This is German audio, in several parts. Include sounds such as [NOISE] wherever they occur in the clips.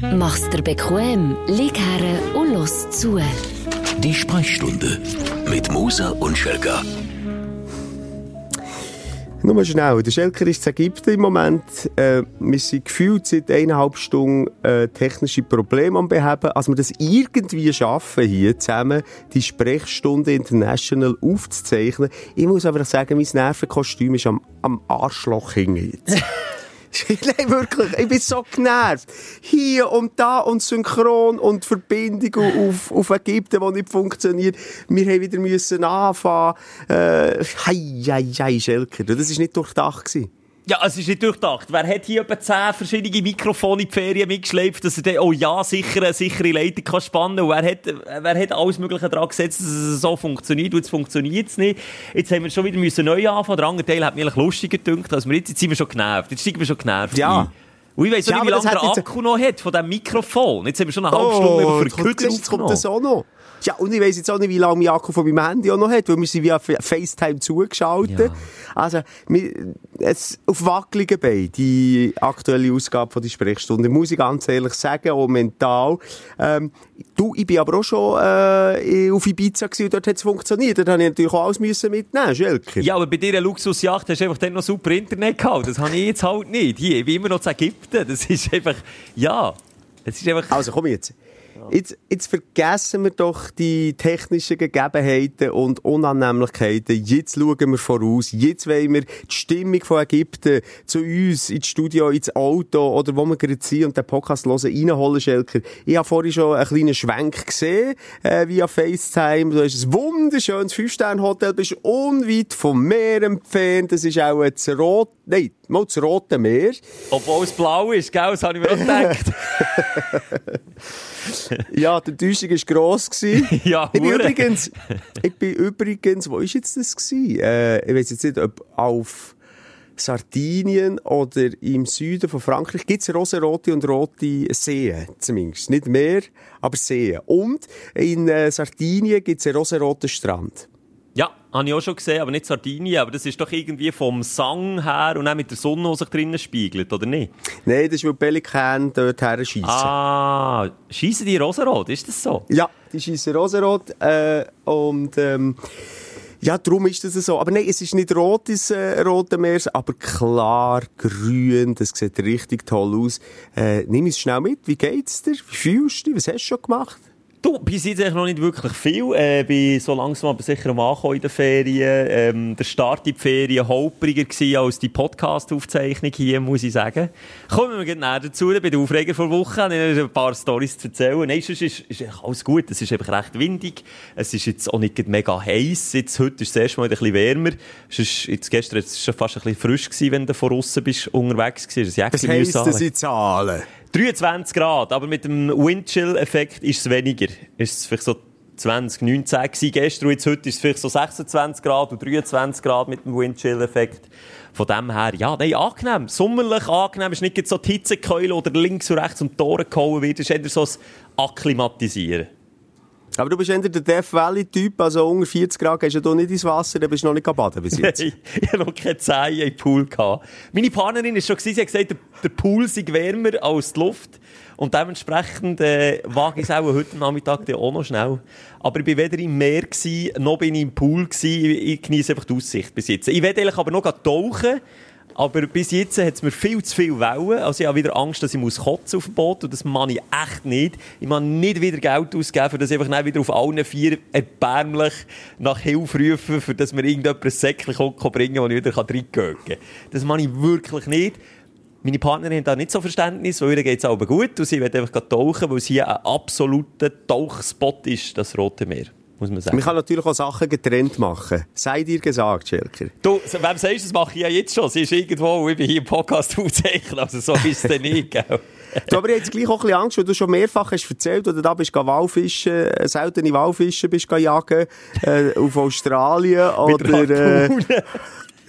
Mach's dir bequem, lieg her und los zu. Die Sprechstunde mit Musa und Schelga. Nur schnell, der Schelker ist in Ägypten im Moment. Äh, wir sind gefühlt seit eineinhalb Stunden äh, technische Probleme am beheben. Als wir das irgendwie schaffen, hier zusammen die Sprechstunde International aufzuzeichnen, ich muss aber sagen, mein Nervenkostüm ist am, am Arschloch hängen jetzt. [LAUGHS] [LAUGHS] Nein, wirklich. Ich bin so genervt. Hier und da und Synchron und Verbindung auf, auf Ägypten, die nicht funktioniert. Wir haben wieder müssen anfangen. Äh, hei, hei, hei, Schelker. Das war nicht durchdacht. Gewesen. Ja, es ist nicht durchdacht. Wer hat hier etwa zehn verschiedene Mikrofone in die Ferien mitgeschleppt, dass er dann, oh ja, sicher eine sichere Leitung kann spannen kann? wer hat, wer hat alles Mögliche daran gesetzt, dass es so funktioniert? Und jetzt funktioniert es nicht. Jetzt haben wir schon wieder müssen neu anfangen. Der andere Teil hat mir lustiger gedacht als wir jetzt. Jetzt sind wir schon genervt. Jetzt sind wir schon genervt. Ja. Und ich weiss Ja, nicht, wie lange der Akku noch hat von diesem Mikrofon. Jetzt haben wir schon eine halbe Stunde Oh, über Verkürzer jetzt kommt das auch noch. Ja, und ich weiss jetzt auch nicht, wie lange Akku von meinem Handy auch noch hat, weil wir sind via FaceTime zugeschaltet. Ja. Also, wir, es, auf wackeligen Beinen, die aktuelle Ausgabe von die Sprechstunde, muss ich ganz ehrlich sagen, auch mental. Ähm, du, ich bin aber auch schon äh, auf Ibiza gewesen und dort hat es funktioniert. Dort habe ich natürlich auch alles müssen mitnehmen, Schelker. Ja, aber bei dir Luxusjacht hast du einfach dann noch super Internet gehabt. Das habe ich jetzt halt nicht. Hier, ich bin immer noch zu Ägypten. Das ist einfach, ja. Es ist einfach... Also komm jetzt. Jetzt, jetzt vergessen wir doch die technischen Gegebenheiten und Unannehmlichkeiten. Jetzt schauen wir voraus. Jetzt wollen wir die Stimmung von Ägypten zu uns ins Studio, ins Auto oder wo wir gerade sind und den Podcast hören, reinholen, Schelker. Ich habe vorhin schon einen kleinen Schwenk gesehen äh, via FaceTime. Du hast ein wunderschönes Fünf-Sterne-Hotel, bist unweit vom Meer entfernt. Das ist auch das Rot... Nein, mal das Rote Meer. Obwohl es blau ist, gell? Das habe ich mir auch gedacht. [LAUGHS] [LAUGHS] [LAUGHS] Ja, die Enttäuschung war gross. [LAUGHS] Ja, ich bin hure. übrigens, ich bin übrigens, wo ist jetzt das gewesen? Äh, ich weiß jetzt nicht, ob auf Sardinien oder im Süden von Frankreich gibt es rosarote und rote Seen, zumindest. Nicht mehr, aber Seen. Und in äh, Sardinien gibt es einen rosaroten Strand. Ja, habe ich auch schon gesehen, aber nicht Sardinien. Aber das ist doch irgendwie vom Sang her und auch mit der Sonne, die sich drinnen spiegelt, oder nicht? Nein, das ist, weil die Pelikan dort her schiessen. Ah, schießen die rosarot, ist das so? Ja, die schießen rosarot äh, und ähm, ja, darum ist das so. Aber nein, es ist nicht rot, das äh, Rote Meer, aber klar grün. Das sieht richtig toll aus. Äh, nimm es schnell mit. Wie geht's dir? Wie fühlst du dich? Was hast du schon gemacht? Du, bis jetzt eigentlich noch nicht wirklich viel. Äh, bin so langsam aber sicher am Ankommen in den Ferien. Ähm, der Start in die Ferien holpriger gewesen als die Podcast-Aufzeichnung hier, muss ich sagen. Kommen wir gleich näher dazu. Bei der Aufreger vor Woche habe ich ein paar Storys zu erzählen. Nein, sonst ist, ist alles gut. Es ist einfach recht windig. Es ist jetzt auch nicht mega heiß. Jetzt, heute ist es erst mal ein bisschen wärmer. Es ist, jetzt gestern ist es schon fast ein bisschen frisch gewesen, wenn du von außen bist, unterwegs gewesen. Das Jäckchen heisst müssen das anlegen. In Zahlen? 23 Grad, aber mit dem Windchill-Effekt ist es weniger. Ist es vielleicht so 20, 19 gewesen gestern und jetzt heute ist es vielleicht so 26 Grad und 23 Grad mit dem Windchill-Effekt. Von dem her, ja, nein, angenehm. Sommerlich angenehm. Es ist nicht so die Hitzekeule oder links und rechts um die Tore gehauen wird. Es ist eher so ein Akklimatisieren. Aber du bist eher der Death Valley-Typ, also unter 40 Grad gehst du nicht ins Wasser, dann bist du noch nicht baden bis jetzt. [LAUGHS] ich hatte noch keine Zehen im Pool. Gehabt. Meine Partnerin war schon, sie hat gesagt, der, Pool sei wärmer als die Luft. Und dementsprechend äh, wage ich es auch heute Nachmittag auch noch schnell. Aber ich war weder im Meer, gewesen, noch bin ich im Pool. Gewesen. Ich, ich genieße einfach die Aussicht bis jetzt. Ich werde eigentlich aber noch tauchen. Aber bis jetzt hat es mir viel zu viel Wellen. Also ich habe wieder Angst, dass ich muss kotzen auf dem Boot. Und das mache ich echt nicht. Ich muss nicht wieder Geld ausgeben, für das ich einfach wieder auf allen vier erbärmlich nach Hilfe rufen, für dass mir irgendjemand ein Säckchen kann bringen kann, das ich wieder reingehen kann. Das mache ich wirklich nicht. Meine Partnerin hat da nicht so Verständnis, weil ihr geht es aber gut und sie will einfach tauchen, weil es hier ein absoluter Tauchspot ist, das Rote Meer. Muss man sagen. Man kann natürlich auch Sachen getrennt machen. Sei dir gesagt, Schelker. Du, wem sagst du, das mache ich ja jetzt schon. Sie ist irgendwo, ich bin hier im Podcast [LAUGHS] aufzeichnen, also so ist es dann nicht, gell? [LAUGHS] Du, aber ich habe jetzt gleich auch ein bisschen Angst, weil du schon mehrfach hast erzählt, oder da bist du Walfischen, äh, seltene Walfischen bist du jagen, äh, auf Australien, [LAUGHS] oder, äh,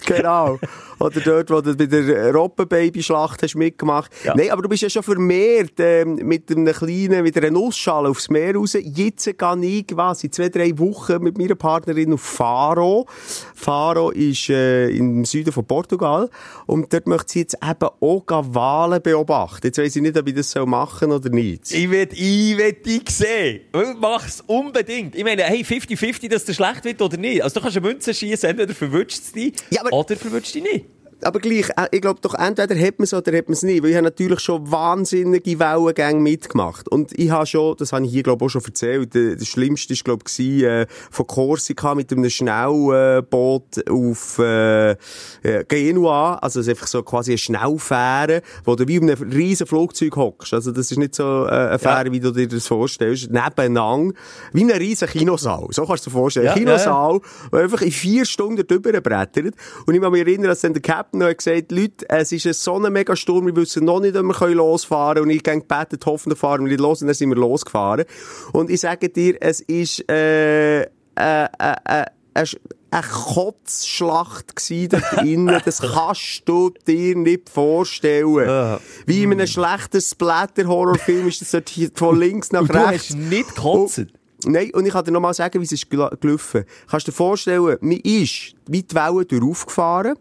genau. Oder dort, wo du bei der Robbenbabyschlacht hast mitgemacht. Ja. Nein, aber du bist ja schon vermehrt ähm, mit einem kleinen, mit einer Nussschale aufs Meer raus. Jetzt gehe ich quasi zwei, drei Wochen mit meiner Partnerin auf Faro. Faro ist äh, im Süden von Portugal. Und dort möchte sie jetzt eben auch Wale beobachten. Jetzt weiss ich nicht, ob ich das soll machen oder nicht. Ich will, ich will dich sehen. Mach's unbedingt. Ich meine, hey, 50-50, dass der schlecht wird oder nicht. Also du kannst eine Münze schießen, entweder verwünscht es dich Ja, oder verwünscht dich nicht. Aber gleich, äh, ich glaube doch, entweder hat man es oder hat man es nicht. Weil ich habe natürlich schon wahnsinnige Wellengänge mitgemacht. Und ich habe schon, das habe ich hier, glaube ich, auch schon erzählt, äh, das Schlimmste war, glaube ich, äh, von Korsika mit einem Schnellboot auf äh, äh, Genua. Also es ist einfach so quasi eine Schnellfähre, wo du wie in einem riesen Flugzeug hockst. Also das ist nicht so äh, eine Fähre, wie du dir das vorstellst. Nebeneinander, wie ein riesen Kinosaal. So kannst du dir vorstellen. Ja, Kinosaal, der einfach in vier Stunden drüber brettert. Und ich kann mich erinnern, dass dann der Captain noch hat gesagt Leute, es ist ein so ein mega Sturm, wir wissen noch nicht, ob wir können losfahren können. Und ich habe gebeten, hoffentlich fahren wir nicht los. Und dann sind wir losgefahren. Und ich sage dir, es ist, äh, äh, äh, äh, eine Sch- eine Kotzschlacht gsi dort [LAUGHS] drinnen. Das kannst du dir nicht vorstellen. Wie in einem schlechten Splatter-Horrorfilm ist das dort von links nach Und du rechts. hast nicht gekotzt. Nein, und ich kann dir noch mal sagen, wie es ist gel- gelaufen. Kannst du dir vorstellen, man ist wie die Wellen durchaufgefahren.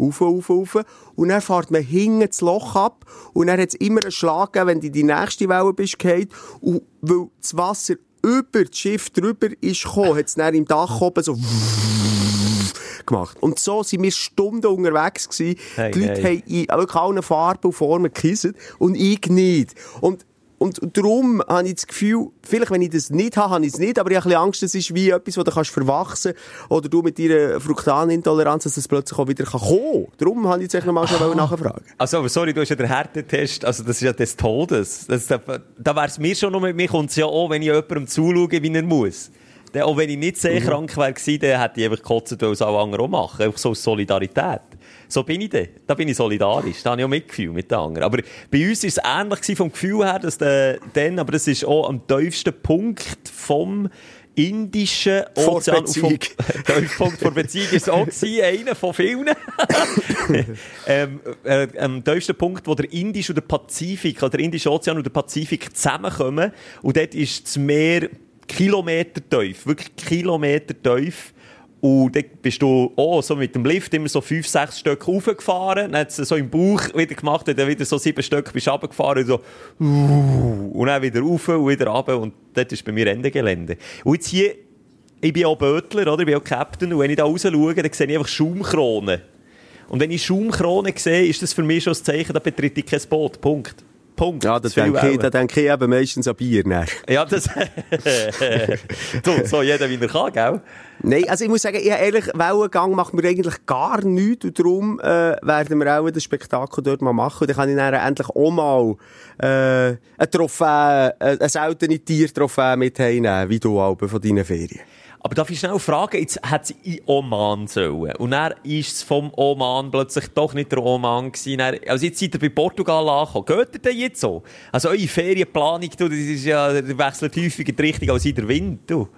Auf, auf, auf. Und dann fährt man hinten das Loch ab. Und dann hat es immer einen Schlag gegeben, wenn du in die nächste Welle bist gefallen. Und weil das Wasser über das Schiff drüber ist gekommen, hat es dann im Dach oben so [LAUGHS] gemacht. Und so sind wir Stunden unterwegs gewesen. Hey, die Leute hey. haben in wirklich allen Farben und Formen gekisset und ich nicht. Und und darum habe ich das Gefühl, vielleicht wenn ich das nicht habe, habe ich es nicht, aber ich habe ein bisschen Angst, das ist wie etwas, das du kannst verwachsen oder du mit deiner Fruktanintoleranz, dass das plötzlich auch wieder kann kommen kann. Darum habe ich jetzt echt nochmal schnell nachfragen. Also, aber sorry, du hast ja den Härtetest, also das ist ja des Todes. Das, da da wäre es mir schon noch, mit mir kommt es ja auch, wenn ich jemandem zuschaue, wie er muss. Dann, auch wenn ich nicht sehr krank wäre dann hätte ich einfach gekotzt, weil es alle anderen auch machen. Einfach so aus Solidarität. So bin ich dann. Da bin ich solidarisch. Da habe ich auch Mitgefühl mit den anderen. Aber bei uns war es ähnlich vom Gefühl her, dass der, dann, aber das ist auch am tiefsten Punkt vom Indischen Ozean. Beziehung. Der Tiefpunkt der Beziehung ist auch gewesen, einer von vielen. [LAUGHS] ähm, äh, am tiefsten Punkt, wo der Indische und der Pazifik, oder der Indische Ozean und der Pazifik zusammenkommen. Und dort ist das Meer Kilometer tief, wirklich Kilometer tief. Und dann bist du auch so mit dem Lift immer so fünf, sechs Stück raufgefahren. Dann hat es so im Bauch wieder gemacht, und dann wieder so sieben Stück bist du runtergefahren. Und so, und dann wieder rauf und wieder runter. Und dort ist bei mir Ende Gelände. Und jetzt hier, ich bin auch Bötler, oder? Ich bin auch Captain. Und wenn ich da raus schaue, dann sehe ich einfach Schaumkronen. Und wenn ich Schaumkronen sehe, ist das für mich schon ein Zeichen, da betritt ich kein Boot. Punkt. Punkt. Ja, da Zu viel denke, ich, da denke ich eben meistens an Bier. Dann. Ja, das. so, so jeder wie er kann, gell? Nein, also ich muss sagen, ich, ehrlich, Wellengang macht mir eigentlich gar nichts und darum äh, werden wir auch das Spektakel dort mal machen und dann kann ich dann endlich auch mal äh, ein Trophäe, äh, ein seltene Tiertrophäe mit heimnehmen, wie du auch von deinen Ferien. Aber darf ich schnell fragen, jetzt hat sie in Oman sollen. Und dann ist es vom Oman plötzlich doch nicht der Oman gewesen. Dann, also jetzt seid ihr bei Portugal angekommen. Geht ihr denn jetzt so? Also eure Ferienplanung, du, das ist ja, der wechselt häufiger die Richtung als in der Wind, du.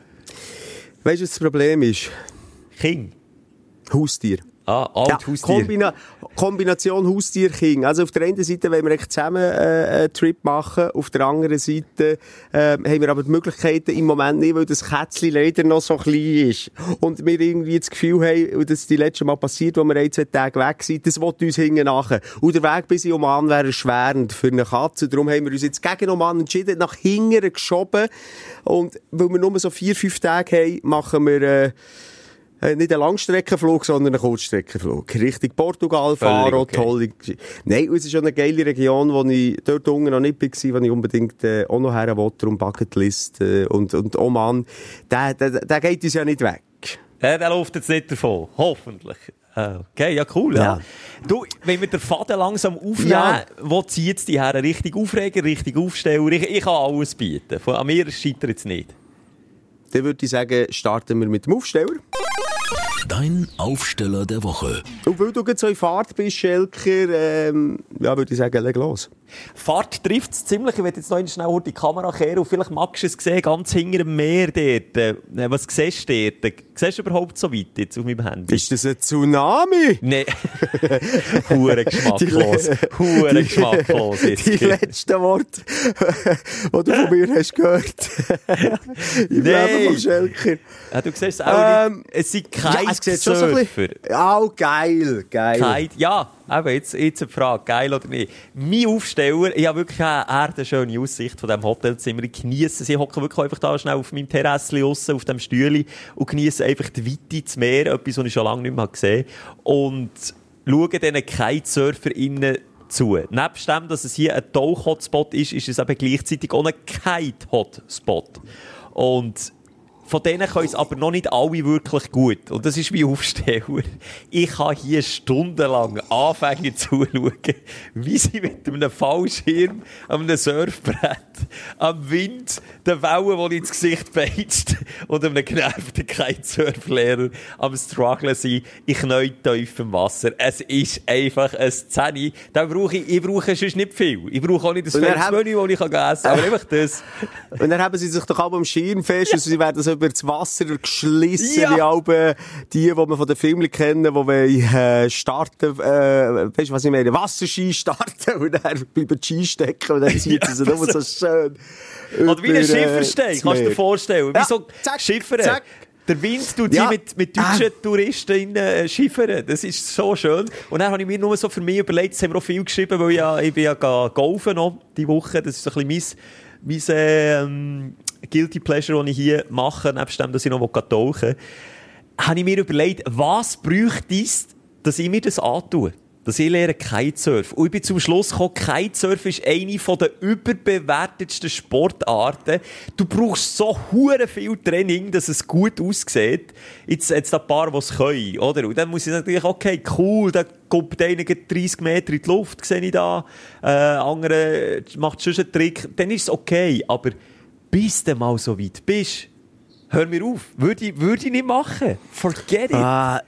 Weißt du, was das Problem ist? King. Haustier. Ah, Ja, alt Haustier. Kombina Kombination Haustier-King. Also auf der einen Seite wollen wir echt zusammen äh, einen Trip machen, auf der anderen Seite äh, haben wir aber die Möglichkeiten im Moment nicht, weil das Kätzchen leider noch so klein ist. Und wir irgendwie das Gefühl haben, und das ist die letzte Mal passiert, wo wir ein, zwei Tage weg sind, das will uns hinten nachher. Und der Weg bis in Oman wäre erschwerend für eine Katze. Darum haben wir uns jetzt gegen Oman entschieden, nach hinten geschoben. Und weil wir nur so vier, fünf Tage haben, machen wir... Äh, äh, nicht einen Langstreckenflug, sondern einen Kurzstreckenflug. Richtung Portugal, Faro, okay. tolle. Nein, es ist schon eine geile Region, wo ich dort unten noch nicht war, wo ich unbedingt äh, auch noch her wollte, um Bucketlist äh, und, und Oman. Der, der, der geht uns ja nicht weg. Ja, der läuft jetzt nicht davon. Hoffentlich. Ah, Okay, ja, cool, ja. Ja. Du, wenn wir den Faden langsam aufnehmen, Ja. wo zieht es die her? Richtig Aufreger, richtig Aufsteller? Ich, ich kann alles bieten. Von, an mir scheitert es nicht. Dann würde ich sagen, starten wir mit dem Aufsteller. Dein Aufsteller der Woche. Und weil du jetzt so in Fahrt bist, Schelker, ähm, ja, würde ich sagen, leg los. Fahrt trifft es ziemlich. Ich werde jetzt noch schnell die Kamera kehren und vielleicht magst du es sehen, ganz hinter dem Meer dort. Äh, Was siehst du dort? Siehst du überhaupt so weit jetzt auf meinem Handy? Ist das ein Tsunami? Nein. [LAUGHS] Hure geschmacklos. Hure geschmacklos jetzt. Die letzten Worte, [LAUGHS] die du von mir hast gehört. [LAUGHS] Im. Leben von Schelker. Ja, du siehst es auch Ähm, nicht. Es sind Ja, es sieht schon so ein Kitesurfer. bisschen... Oh, geil, geil. Kite, ja, eben, jetzt, jetzt eine Frage, geil oder nicht. Mein Aufsteller, ich habe wirklich eine schöne Aussicht von diesem Hotelzimmer. Ich genieße es. Ich hocke wirklich einfach da schnell auf meinem Terrasse aussen, auf dem Stühle und genieße einfach die Weite ins Meer, etwas, was ich schon lange nicht mehr gesehen habe. Und schaue diesen KitesurferInnen zu. Nebst dem, dass es hier ein Tauch-Hotspot ist, ist es eben gleichzeitig auch ein Kite-Hotspot. Und von denen können es aber noch nicht alle wirklich gut. Und das ist mein Aufsteller. Ich kann hier stundenlang Anfänger zuschauen, wie sie mit einem Fallschirm einem Surfbrett am Wind den Wellen, die ins Gesicht peitscht und einem genervten Kitesurflehrer am Strugglen sind in knäutiefem Wasser. Es ist einfach eine Szene. Da brauche ich, ich brauche sonst nicht viel. Ich brauche auch nicht das Und dann fettes haben- Menü, das ich kann essen kann, aber einfach das. [LAUGHS] Und dann haben sie sich doch alle am Schirm fest und sie werden so über das Wasser geschlissen, Ja. wie alle die, die man von den Filmen kennen, die wollen, äh, starten, äh, weißt du, was ich meine? Wasserski starten und dann über die Ski stecken und dann zieht sie nur so schön. Oder wie ein äh, Schiffersteig, das kannst du dir vorstellen. Wie Ja, so zack, Schiffern. zack. Der Wind tut Ja. mit, mit deutschen Ah. Touristen in, äh, schiffern. Das ist so schön. Und dann habe ich mir nur so für mich überlegt, das haben wir auch viel geschrieben, weil ich, ja, ich bin ja golfen noch die Woche. Das ist so ein bisschen mein, mein ähm, Guilty Pleasure, das ich hier mache, nebst dem, dass ich noch tauchen will. Habe ich mir überlegt, was bräuchte es, dass ich mir das antue? Dass ich lerne Kitesurfen. Und ich bin zum Schluss gekommen, Kitesurfen ist eine der überbewertetsten Sportarten. Du brauchst so hure viel Training, dass es gut aussieht. Jetzt, jetzt ein paar, die es können, oder? Und dann muss ich natürlich, okay, cool, da kommt einer gleich 30 Meter in die Luft, sehe ich da. Äh, andere macht schon einen Trick. Dann ist es okay. Aber bis du mal so weit bist, hör mir auf. Würde ich, würde ich nicht machen. Forget it. Ah,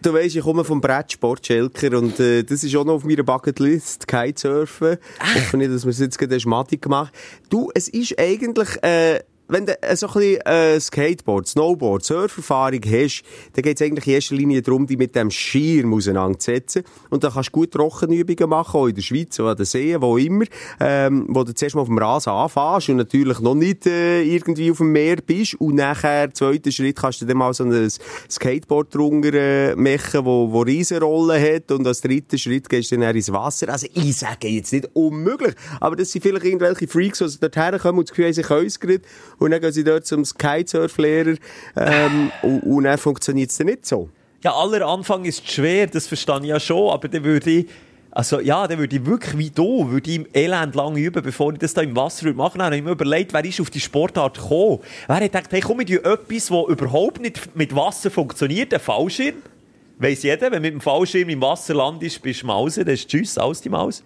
du weisst, ich komme vom Brettsport, Schelker, und äh, das ist auch noch auf meiner Bucketlist, Kitesurfen. Ich hoffe nicht, dass wir es jetzt gerade Schmatik gemacht Du, es ist eigentlich... Äh, wenn du äh, so ein bisschen äh, Skateboard, Snowboard, Surferfahrung hast, dann geht es eigentlich in erster Linie darum, dich mit dem Schirm auseinanderzusetzen. Und dann kannst du gut Trockenübungen machen, auch in der Schweiz, oder an den Seen, wo immer, ähm, wo du zuerst mal auf dem Rasen anfängst und natürlich noch nicht äh, irgendwie auf dem Meer bist. Und nachher, zweiter Schritt, kannst du dann mal so ein Skateboard drunter äh, machen, wo, wo Riesenrollen hat. Und als dritten Schritt gehst du dann ins Wasser. Also ich sage jetzt nicht unmöglich, aber das sind vielleicht irgendwelche Freaks, die dort herkommen und das Gefühl haben, sie können es gerade. Und dann gehen sie dort zum Kitesurf-Lehrer ähm, und, und dann funktioniert es dann nicht so. Ja, aller Anfang ist schwer, das verstehe ich ja schon, aber dann würde ich, also ja, dann würde ich wirklich wie du, würde ich im Elend lang üben, bevor ich das da im Wasser würde machen. Dann habe ich mir überlegt, wer ist auf die Sportart gekommen? Wer hat gedacht, hey, komm, ich etwas, das überhaupt nicht mit Wasser funktioniert, ein Fallschirm. Weiss jeder, wenn du mit dem Fallschirm im Wasser landest, bist du Mause, das ist Tschüss, aus die Maus.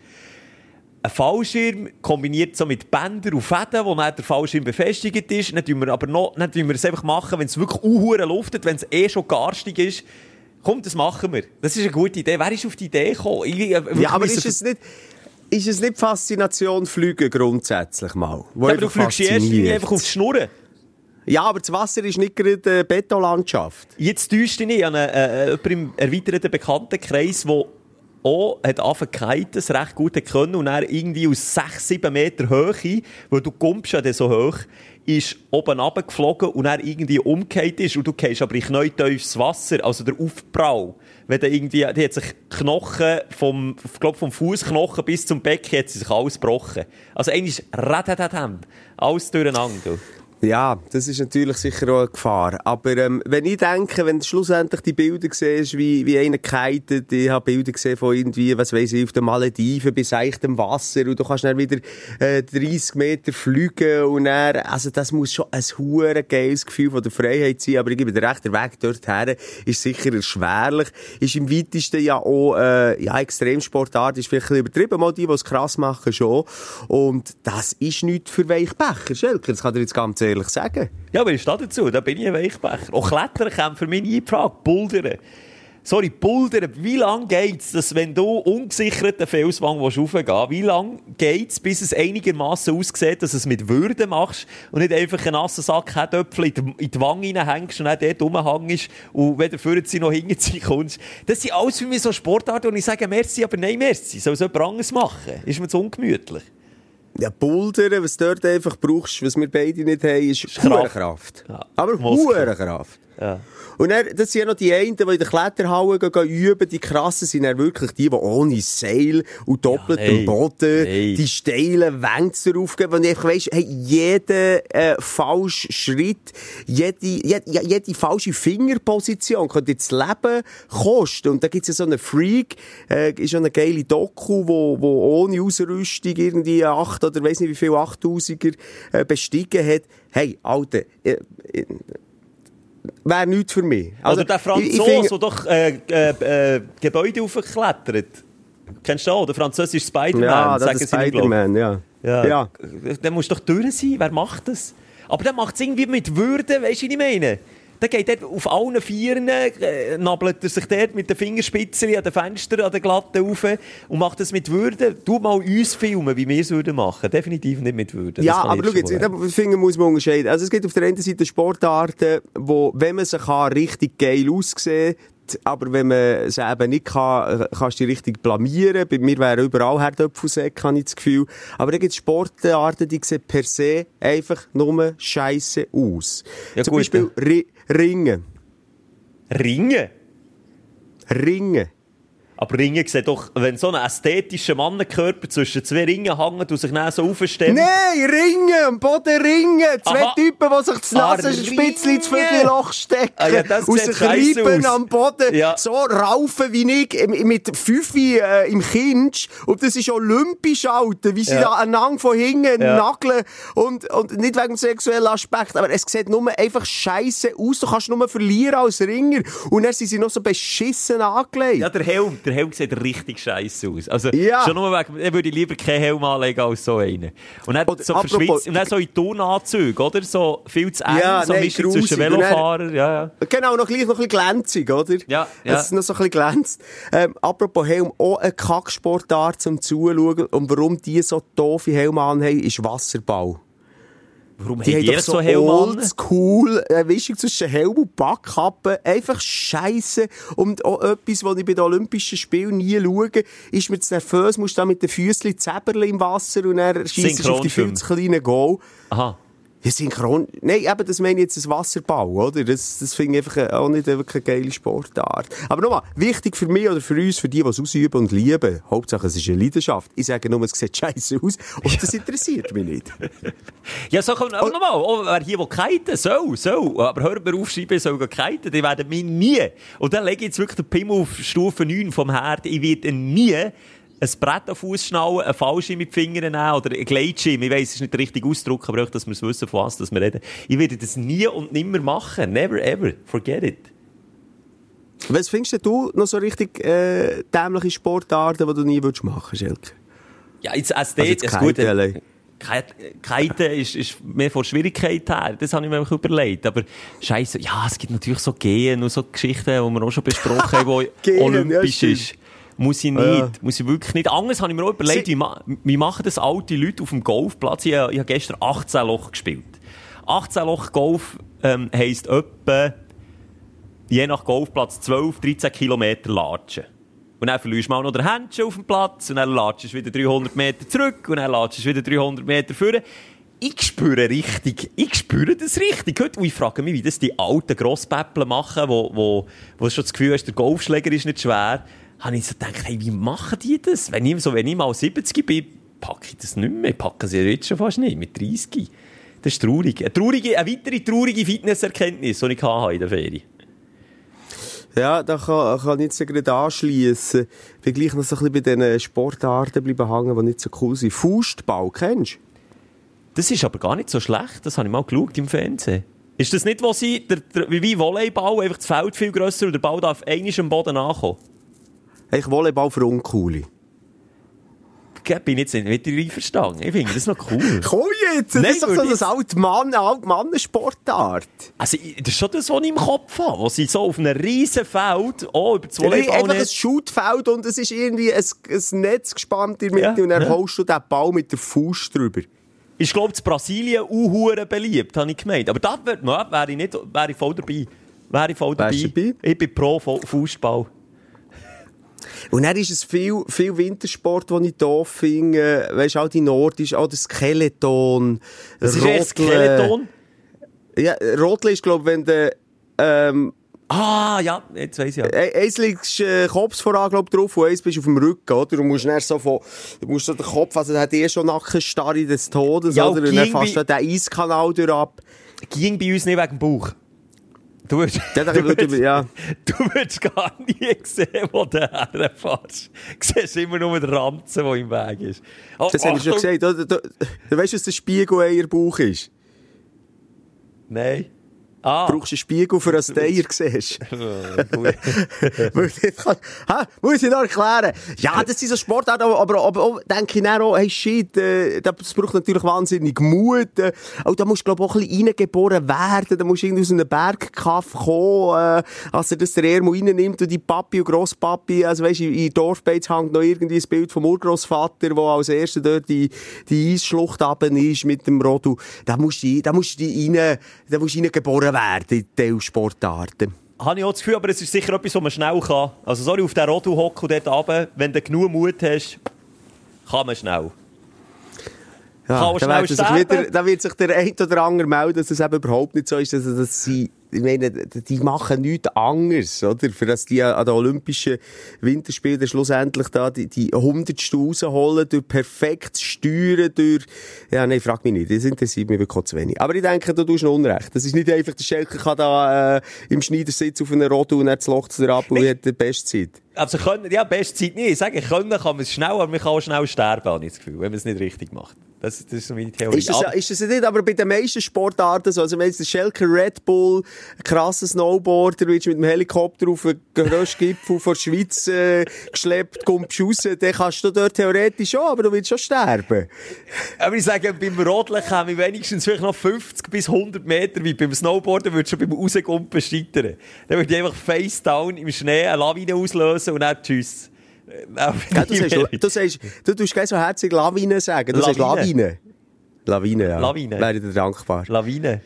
Ein Fallschirm kombiniert so mit Bändern und Fäden, wo dann der Fallschirm befestigt ist. Dann tun wir aber noch, dann tun wir es einfach machen, wenn es wirklich unhure luftet, wenn es eh schon garstig ist. Komm, das machen wir. Das ist eine gute Idee. Wer ist auf die Idee gekommen? Ich, äh, Ja, aber ist es nicht... Ist es nicht Faszination Fliegen grundsätzlich mal? Ja, aber du fliegst fasziniert? einfach auf die Schnurren. Ja, aber das Wasser ist nicht gerade äh, Betonlandschaft. Jetzt täuscht dich nicht an einen, äh, jemanden im erweiterten Bekanntenkreis, der auch hat angefangen zu recht gut können und dann irgendwie aus 6, 7 Meter Höhe, weil du kommst ja dann so hoch, ist oben runtergeflogen und dann irgendwie umgekehrt ist und du gehst aber in knäutiefes Wasser, also der Aufprall. Wenn der irgendwie, die hat sich Knochen vom, glaub, vom Fußknochen bis zum Becken hat sie sich alles gebrochen. Also eigentlich alles durcheinander. Ja, das ist natürlich sicher auch eine Gefahr. Aber ähm, wenn ich denke, wenn du schlussendlich die Bilder siehst, wie, wie einer kitet, ich habe Bilder gesehen von irgendwie, was weiß ich, auf den Malediven bis seichtem Wasser und du kannst dann wieder äh, 30 Meter fliegen und dann, also das muss schon ein hure geiles Gefühl von der Freiheit sein, aber ich gebe dir recht, der Weg dorthin ist sicher erschwerlich, ist im weitesten ja auch, äh, ja, Extremsportart, ist vielleicht ein bisschen übertrieben, mal die, die es krass machen schon und das ist nichts für Weichbecher, Schelker, das kann dir jetzt ganz ehrlich sagen. Ja, aber ich stehe dazu, da bin ich ein Weichbecher. Auch Klettern kommt für mich nie in Frage. Bouldern. sorry, Bouldern, wie lange geht's, dass wenn du ungesicherten Felswang raufgehen willst, wie lange geht's, bis es einigermaßen aussieht, dass du es mit Würde machst und nicht einfach einen nassen Sack Herdöpfel in die, Wange reinhängst und dann dort rumhängst und weder vorne noch hinten kommst. Das sind alles für mich so Sportarten, und ich sage merci, aber nein, merci. Soll es jemand anderes machen? Ist mir zu ungemütlich. Ja, Bouldern, was du dort einfach brauchst, was wir beide nicht haben, ist, Kraft. Kraft. Ja. Aber Kraft. Ja. Und dann, das sind ja noch die einen, die in der Kletterhalle gehen, gehen üben. Die krassen sind dann wirklich die, die ohne Seil und doppeltem Ja, Boden hey. die steilen Wänze darauf geben. Und ich weiss, hey, jeder äh, falsche Schritt, jede, jede, jede falsche Fingerposition könnte jetzt das Leben kosten. Und da gibt's ja so einen Freak, äh, ist ja eine geile Doku, wo, wo ohne Ausrüstung irgendwie acht oder weiss nicht wie viel 8000er äh, bestiegen hat. Hey, Alter, äh, äh, wäre nichts für mich. Oder der ich- ich Franzose, der doch äh, äh, äh, Gebäude aufgeklettert. Kennst du auch? Der französische Spider-Man. Ja, das sagen ist. Spider-Man, ja. Ja. ja. Der muss doch durch sein. Wer macht das? Aber der macht es irgendwie mit Würde, weißt du, was ich meine? Der geht dort auf allen Vieren, äh, nabelt er sich dort mit den Fingerspitzen an den Fenstern, an den Glatten rauf und macht das mit Würde. Du mal uns filmen, wie wir es würden machen. Definitiv nicht mit Würde. Ja, aber schau jetzt, da finde muss man unterscheiden. Also es gibt auf der einen Seite Sportarten, wo, wenn man sie kann, richtig geil aussehen aber wenn man sie eben nicht kann, äh, kannst du dich richtig blamieren. Bei mir wäre überall Herdöpfelsäcke, habe ich das Gefühl. Aber dann gibt es Sportarten, die sehen per se einfach nur scheiße aus. Ja, Zum gut, Beispiel Ri Ringen. Ringen? Ringen. Aber Ringen sieht doch, wenn so ein ästhetischer Mannenkörper zwischen zwei Ringen hängt und sich dann so aufstellt. Nein, Ringen, am Boden Ringen. Zwei Aha. Typen, die sich das Nasenspitzchen ins. Vögelloch stecken Ah, ja, und sich reiben am Boden. Ja. So raufen wie ich mit Fünfi äh, im Kind. Und das ist olympisch, Alter. Wie sie Ja. da aneinander von hinten Ja. nageln. Und, und nicht wegen dem sexuellen Aspekt, aber es sieht nur einfach scheiße aus. Du kannst nur verlieren als Ringer. Und dann sind sie noch so beschissen angelegt. Ja, der Helm, der Helm sieht richtig scheiße aus. Also, Ja. schon nur wegen, ich würde lieber keinen Helm anlegen als so einen. Und dann Oder so verschwitzt, und dann so in Turnanzüge, oder? So viel zu eng, Ja, so nein, Mischung zwischen dann- Velofahrer, ja, ja. Genau, noch gleich noch ein bisschen glänzig, oder? Ja, ja. Dass es noch so ein bisschen glänzt. Ähm, apropos Helm, auch eine Kacksportart zum Zuschauen. Und warum die so doofe Helme anhaben, ist Wasserball. Warum Die haben doch so so Helm oldschool, eine Mischung zwischen Helm und Backkappe. Einfach scheisse. Und auch etwas, was ich bei den Olympischen Spielen nie schaue, ist mir zu nervös, musst du da mit den Füßen Zäberle im Wasser und dann schießt auf die viel zu kleinen Goal. Aha. Ja, synchron. Nein, eben, das meine ich jetzt ein Wasserball, oder? Das, das finde ich einfach auch nicht wirklich eine geile Sportart. Aber nochmal, wichtig für mich oder für uns, für die, die es ausüben und lieben, Hauptsache es ist eine Leidenschaft. Ich sage nur, es sieht scheiße aus und das interessiert mich nicht. [LAUGHS] Ja, so kann, aber nochmal, oh, wer hier kiten, soll, soll. Aber hört mir auf, schreiben, soll kiten, die werden mich nie. Und dann lege ich jetzt wirklich den Pimmel auf Stufe 9 vom Herd. Ich werde nie ein Brett auf Fuß schnallen, einen Fallschirm mit den Fingern nehmen oder einen Gleitschirm. Ich weiss, es ist nicht der richtige Ausdruck, aber auch, dass wir es wissen, von was dass wir reden. Ich werde das nie und nimmer machen. Never ever. Forget it. Was findest du noch so richtig äh, dämliche Sportarten, die du nie würdest machen, Schelke? Ja, jetzt Also ST, jetzt ist gut. Kiten. Kiten ist, ist mehr von Schwierigkeit her. Das habe ich mir einfach überlegt. Aber Scheiße, ja, es gibt natürlich so Gehen und so Geschichten, die wir auch schon besprochen haben, die [LAUGHS] ja, olympisch stimmt. ist. Muss ich nicht, Ja. muss ich wirklich nicht. Anders habe ich mir auch überlegt, Sie- wie, ma wie machen das alte Leute auf dem Golfplatz? Ich, habe- ich habe gestern 18 Loch gespielt. 18 Loch Golf ähm, heisst etwa, je nach Golfplatz 12, 13 Kilometer latschen. Und dann verlierst du mal noch den Händchen auf dem Platz und dann latschst du wieder 300 Meter zurück und dann latschst du wieder 300 Meter vor. Ich spüre richtig, ich spüre das richtig. Heute, und ich frage mich, wie das die alten Grosspäppler machen, wo, wo, wo schon das Gefühl hast, der Golfschläger ist nicht schwer. Habe ich so gedacht, hey, wie machen die das? Wenn ich, so, wenn ich mal 70 bin, packe ich das nicht mehr. Ich packe sie jetzt schon fast nicht, mit 30. Das ist traurig. Eine, traurige, eine weitere traurige Fitnesserkenntnis, die ich hatte in der Ferie. Ja, da kann, kann ich jetzt gerade anschliessen. Ich bin gleich noch so ein bisschen bei diesen Sportarten bleiben hängen, die nicht so cool sind. Faustball, kennst du? Das ist aber gar nicht so schlecht. Das habe ich mal geschaut im Fernsehen. Ist das nicht, wo sie, der, der, wie Volleyball, einfach das Feld viel grösser und der Ball darf einmal am Boden ankommen? Eigentlich Volleyball für Uncoole. Wagen bin ich jetzt nicht mit dir einverstanden. Ich finde das noch cool. [LAUGHS] Komm jetzt, das Nein, ist doch so eine alte Mann, alte Mannensportart. Also, ich- das ist schon das, was ich im Kopf habe. Wo sie so auf einem riesen Feld, oh, über zwei Volleyball einfach ein Shootfeld und es ist irgendwie ein, ein Netz gespannt in der Mitte Ja, und dann ja. holst du den Ball mit der Fuß drüber. Ist, glaube ich, Brasilien auch beliebt, habe ich gemeint. Aber das wär, no, wäre ich, nicht, wäre ich voll dabei. Wäre ich voll dabei. Ich bin pro Fu- Fußball. Und dann ist es viel, viel Wintersport, den ich doof finde. Weißt du, auch die Nordisch, auch der Skeleton. Das ist Rodeln. Skeleton. Ja, Rodeln ist, glaube ich, wenn du, ähm, Ah, ja, jetzt weiss ich ja. eins liegst äh, Kopf voran, glaub, drauf und eins bist auf dem Rücken, oder? Du musst dann so von, du musst so den Kopf, also der hat eh schon Nackenstarre des Todes, Ja, oder? und Und dann fährst du den Eiskanal durch ab. Ging bei uns nicht wegen dem Bauch. Du würdest, Ja, du würde- würdest, ja. du würdest gar nie sehen, wo du herfährst. Du siehst immer nur den Ranzen, der im Weg ist. Oh, Das habe ich schon gesagt. Du, du, du weißt, was der Spiegel-Eierbauch ist? Nein. Ah. Du brauchst einen Spiegel, für dass du den Eier siehst. [LAUGHS] Kann- Hä? Muss ich noch erklären? Ja, das sind so Sportarten, aber, aber, aber auch, denke ich dann auch, hey, shit, äh, das braucht natürlich wahnsinnig Mut. Äh, auch da musst du, glaube ich, auch ein bisschen reingeboren werden. Da musst du irgendwie aus einem Bergkaff kommen, äh, als er das der Ermo reinnimmt und die Papi und Grosspapi, also weisst, in, in Dorfbeiz hängt noch irgendwie ein Bild vom Urgroßvater, der als erster dort die, die Eisschlucht runter ist mit dem Rodu. Da musst du, da musst du rein, da musst du reingeboren werden in die Sportarten. Habe ich auch das Gefühl, aber es ist sicher etwas, was man schnell kann. Also, sorry, auf den Rodu hocken und dort runter, wenn du genug Mut hast, kann man schnell. Kann auch da, schnell wird sich wieder, da wird sich der ein oder andere melden, dass es eben überhaupt nicht so ist, dass, dass sie, ich meine, die machen nichts anderes, oder? Für dass die an den Olympischen Winterspielen schlussendlich da die, die Hundertste rausholen, durch perfektes Steuern, durch, ja, nein, frag mich nicht, das interessiert mich wirklich zu wenig. Aber ich denke, du tust noch Unrecht. Das ist nicht einfach, der Schelker kann da, äh, im Schneidersitz auf einer Rotte und dann das Loch zu ab und hat die beste Zeit. Also, können, ja, beste Zeit nicht. Ich sage, können kann man es schnell, aber man kann auch schnell sterben, habe ich das Gefühl, wenn man es nicht richtig macht. Das, das ist so meine Theorie. Ist das, Aber- ist das nicht, aber bei den meisten Sportarten so, also wenn jetzt der Schelker Red Bull, krasser Snowboarder, willst mit dem Helikopter auf den grössten Gipfel von der Schweiz äh, geschleppt, kommst raus, dann kannst du dort theoretisch schon, aber du willst schon sterben. Aber ich sage, beim Rodeln käme ich wenigstens vielleicht noch 50 bis 100 Meter weit. Beim Snowboarden würde schon beim Rausgumpen scheitern. Dann würde ich einfach face down im Schnee eine Lawine auslösen und dann tschüss. Äh, Ja, du, sagst, du, sagst, du tust gleich so herzig Lawine sagen, du sagst Lawine. Lawine. Ja. Lawine. Wäre dir dankbar. Lawine.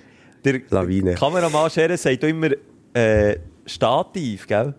Der Lawine. Kameramann Scherer sagt immer äh, Stativ, gell?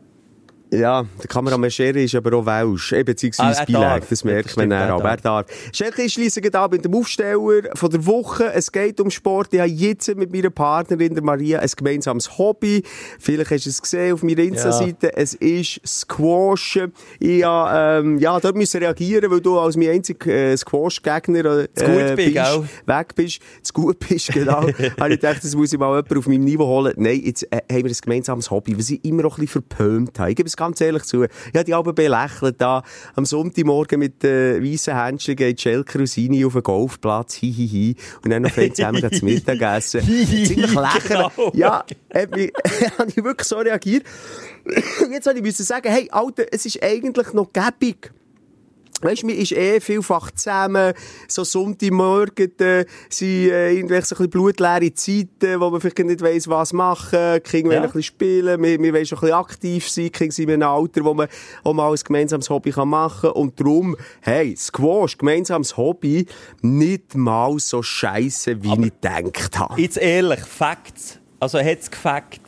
Ja, der Kameramann Scherer ist aber auch Welsch, eh, beziehungsweise Ah, Beleg, das Ja, merkt man dann er aber, er darf. Schelke, ich schliesse gerade an mit dem Aufsteller von der Woche. Es geht um Sport. Ich habe jetzt mit meiner Partnerin, der Maria, ein gemeinsames Hobby. Vielleicht hast du es gesehen auf meiner Insta-Seite. Es ist Squash. Ich habe, ähm, ja, dort müssen reagieren, weil du als mein einziger äh, Squash-Gegner äh, gut bist, gell? weg bist, zu gut bist, genau. [LAUGHS] habe ich gedacht, das muss ich mal jemanden auf meinem Niveau holen. Nein, jetzt äh, haben wir ein gemeinsames Hobby, was ich immer noch ein bisschen verpönt habe. Ganz ehrlich zu. Ich habe die alle belächelt da. Am Sonntagmorgen mit den äh, weißen Händchen geht Schelker und Sini auf den Golfplatz, hihihi, und dann noch fein zusammen gehen zum Mittagessen. [LAUGHS] Ziemlich lächerlich. Genau. Ja, habe [LAUGHS] ich wirklich so reagiert. Und [LAUGHS] jetzt habe ich müssen sagen, hey, Alter, es ist eigentlich noch gäbig. Weißt du, man ist eh vielfach zusammen, so Sonntagmorgen, äh, sind äh, irgendwelche so ein bisschen blutleere Zeiten, wo man vielleicht nicht weiss, was machen, die Kinder wollen Ja. ein bisschen spielen, wir, wir wollen schon ein bisschen aktiv sein, die Kinder sind in einem Alter, wo man auch mal ein gemeinsames Hobby kann machen kann und darum, hey, Squash, gemeinsames Hobby, nicht mal so scheisse, wie ich gedacht habe. Jetzt ehrlich, Facts. Also, hat es gefackt.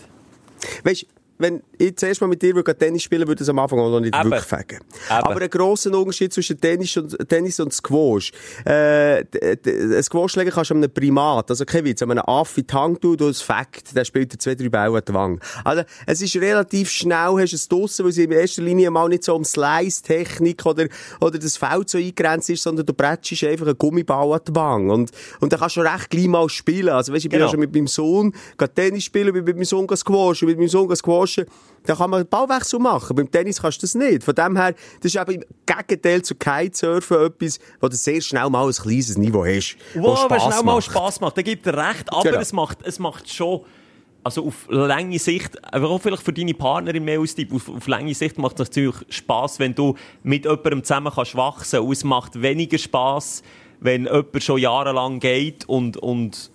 Weißt wenn ich zuerst mal mit dir würde Tennis spielen würde, es am Anfang auch noch nicht Eben. wirklich fegen. Aber ein grosser Unterschied zwischen Tennis und, Tennis und Squash. Äh, ein Squash legen kannst du einem Primat, also kein Witz, einem Affe in die Hand tun, du das Fakt, der spielt dir zwei, drei Bälle an die Wange. Also, es ist relativ schnell, hast du es draussen, weil sie in erster Linie mal nicht so um Slice-Technik oder, oder das Feld so eingrenzt ist, sondern du bretschst einfach einen Gummiball an die Wange. Und, und dann kannst du recht gleich mal spielen. Also, weißt, ich bin Genau. ja schon mit meinem Sohn Tennis spielen, bin mit meinem Sohn squashen, mit meinem Sohn squashen. Da kann man einen Ballwechsel machen. Beim Tennis kannst du das nicht. Von dem her, das ist eben im Gegenteil zu Kitesurfen etwas, wo du sehr schnell mal ein kleines Niveau hast. wo Wow, aber Spass schnell mal macht. Spass macht, dann gibt er recht. Aber Genau. es, macht, es macht schon also auf lange Sicht, aber auch vielleicht für deine Partnerin mehr Tipp, auf, auf lange Sicht macht es natürlich Spass, wenn du mit jemandem zusammen kannst wachsen. Und es macht weniger Spass, wenn jemand schon jahrelang geht und, und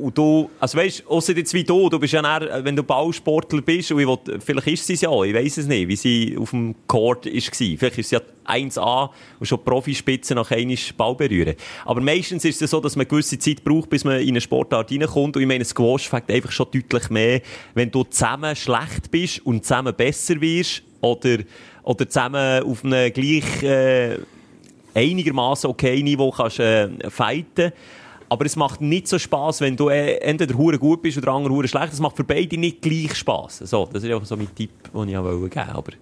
und du, also weißt, außer jetzt wie du, du bist ja dann, wenn du Ballsportler bist, und ich will, vielleicht ist sie es ja ich weiß es nicht, wie sie auf dem Court war. Vielleicht ist sie ja 1A und schon Profispitze nach einmal Ball berühren. Aber meistens ist es so, dass man eine gewisse Zeit braucht, bis man in eine Sportart reinkommt. Und ich meine, Squash fängt einfach schon deutlich mehr, wenn du zusammen schlecht bist und zusammen besser wirst oder, oder zusammen auf einem gleich, äh, einigermaßen okay Niveau kannst, äh, fighten aber es macht nicht so Spaß, wenn du äh, entweder hure gut bist oder der andere hure schlecht. Es macht für beide nicht gleich Spaß. So, das ist auch so mein Tipp, den ich auch geben wollte. Aber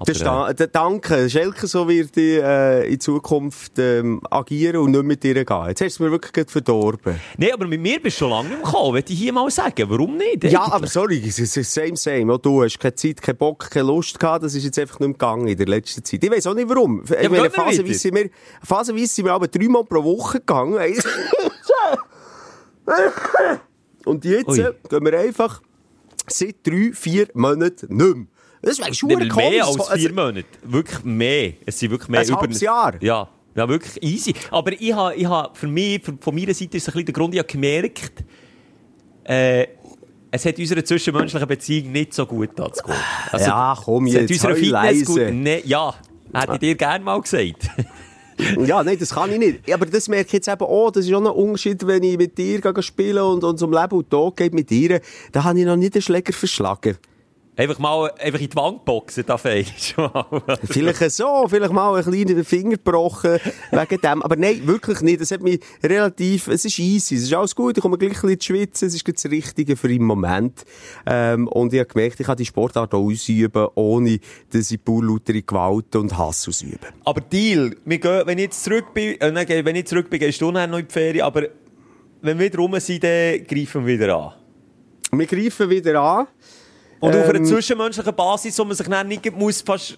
aber, da, äh, danke. Schelke, so wird ich äh, in Zukunft ähm, agieren und nicht mit dir gehen. Jetzt hast du mir wirklich verdorben. Nein, aber mit mir bist du schon lange im Kommen, würde ich hier mal sagen. Warum nicht? Ja, aber sorry, es ist same, same. Auch du hast keine Zeit, keine Bock, keine Lust gehabt. Das ist jetzt einfach nicht mehr gegangen in der letzten Zeit. Ich weiß auch nicht warum. Ja, ich meine, phasenweise sind wir, phasenweise sind wir aber dreimal pro Woche gegangen. [LAUGHS] [LAUGHS] und jetzt Ui. gehen wir einfach seit drei, vier Monaten nicht mehr. Das wäre schon komisch. Mehr als vier also, Monate. Wirklich mehr. Es sind wirklich mehr. Ein über halbes Jahr? Ja. Ja, wirklich easy. Aber ich habe, ich habe für mich, von meiner Seite ist ein bisschen der Grund, ich habe gemerkt, äh, es hat unserer zwischenmenschlichen Beziehung nicht so gut getan Also, ja, komm jetzt, es hat leise. Gut, ne, ja, hätte ich dir gerne mal gesagt. [LAUGHS] [LAUGHS] ja, nein, das kann ich nicht. Aber das merke ich jetzt eben auch. Das ist auch ein Unterschied, wenn ich mit dir spiele und, und zum Leben und Tod geht mit dir. Da habe ich noch nicht den Schläger verschlagen. Einfach mal einfach in die Wand boxen, da [LAUGHS] Vielleicht so, vielleicht mal einen kleinen Finger gebrochen wegen dem. Aber nein, wirklich nicht. Das hat mich relativ, es ist easy, es ist alles gut, ich komme gleich ein bisschen zu schwitzen, es ist das Richtige für den Moment. Ähm, und ich habe gemerkt, ich kann die Sportart auch ausüben, ohne dass ich pur lautere Gewalt und Hass ausübe. Aber Deal, wir gehen, wenn ich jetzt zurück bin, äh, nein, wenn ich zurück bin, gehst du noch in die Ferien, aber wenn wir wieder rum sind, dann greifen wir wieder an. Wir greifen wieder an. Und ähm, auf einer ähm, zwischenmenschlichen Basis, wo man sich dann nicht muss fast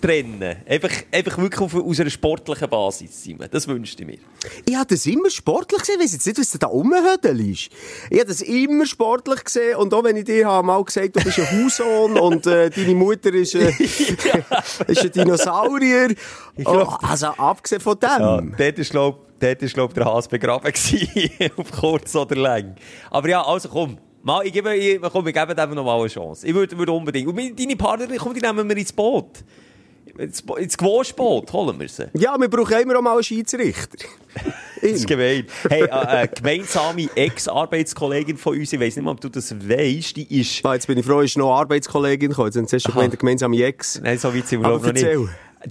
trennen einfach, einfach wirklich auf, aus einer sportlichen Basis sein. Das wünschte ich mir. Ich habe das immer sportlich gesehen. Ich weiß jetzt nicht, was da rumhödel ist. Ich habe das immer sportlich gesehen. Und auch wenn ich dir habe mal gesagt du bist ein Haussohn [LAUGHS] und äh, deine Mutter ist, äh, [LAUGHS] [LAUGHS] ist ein Dinosaurier. Glaub, oh, also abgesehen von dem. Ja, dort ist, glaube ist, glaub, der Hase begraben gewesen. auf kurz oder lang. Aber ja, also komm. Mal, ich gebe, ich, komm, wir geben dem noch mal eine Chance. Ich würde, würde unbedingt. Und deine Partnerin, komm, die nehmen wir ins Boot. Ins, ins Gewohnboot holen wir sie. Ja, wir brauchen immer auch mal einen Schiedsrichter. [LAUGHS] das ist gemein. Hey, äh, eine gemeinsame Ex-Arbeitskollegin von uns, ich weiss nicht mal, ob du das weißt, die ist... Ah, jetzt bin ich froh, ist noch Arbeitskollegin gekommen. Jetzt hast du schon eine gemeinsame Ex. Nein, so weit sind wir noch nicht.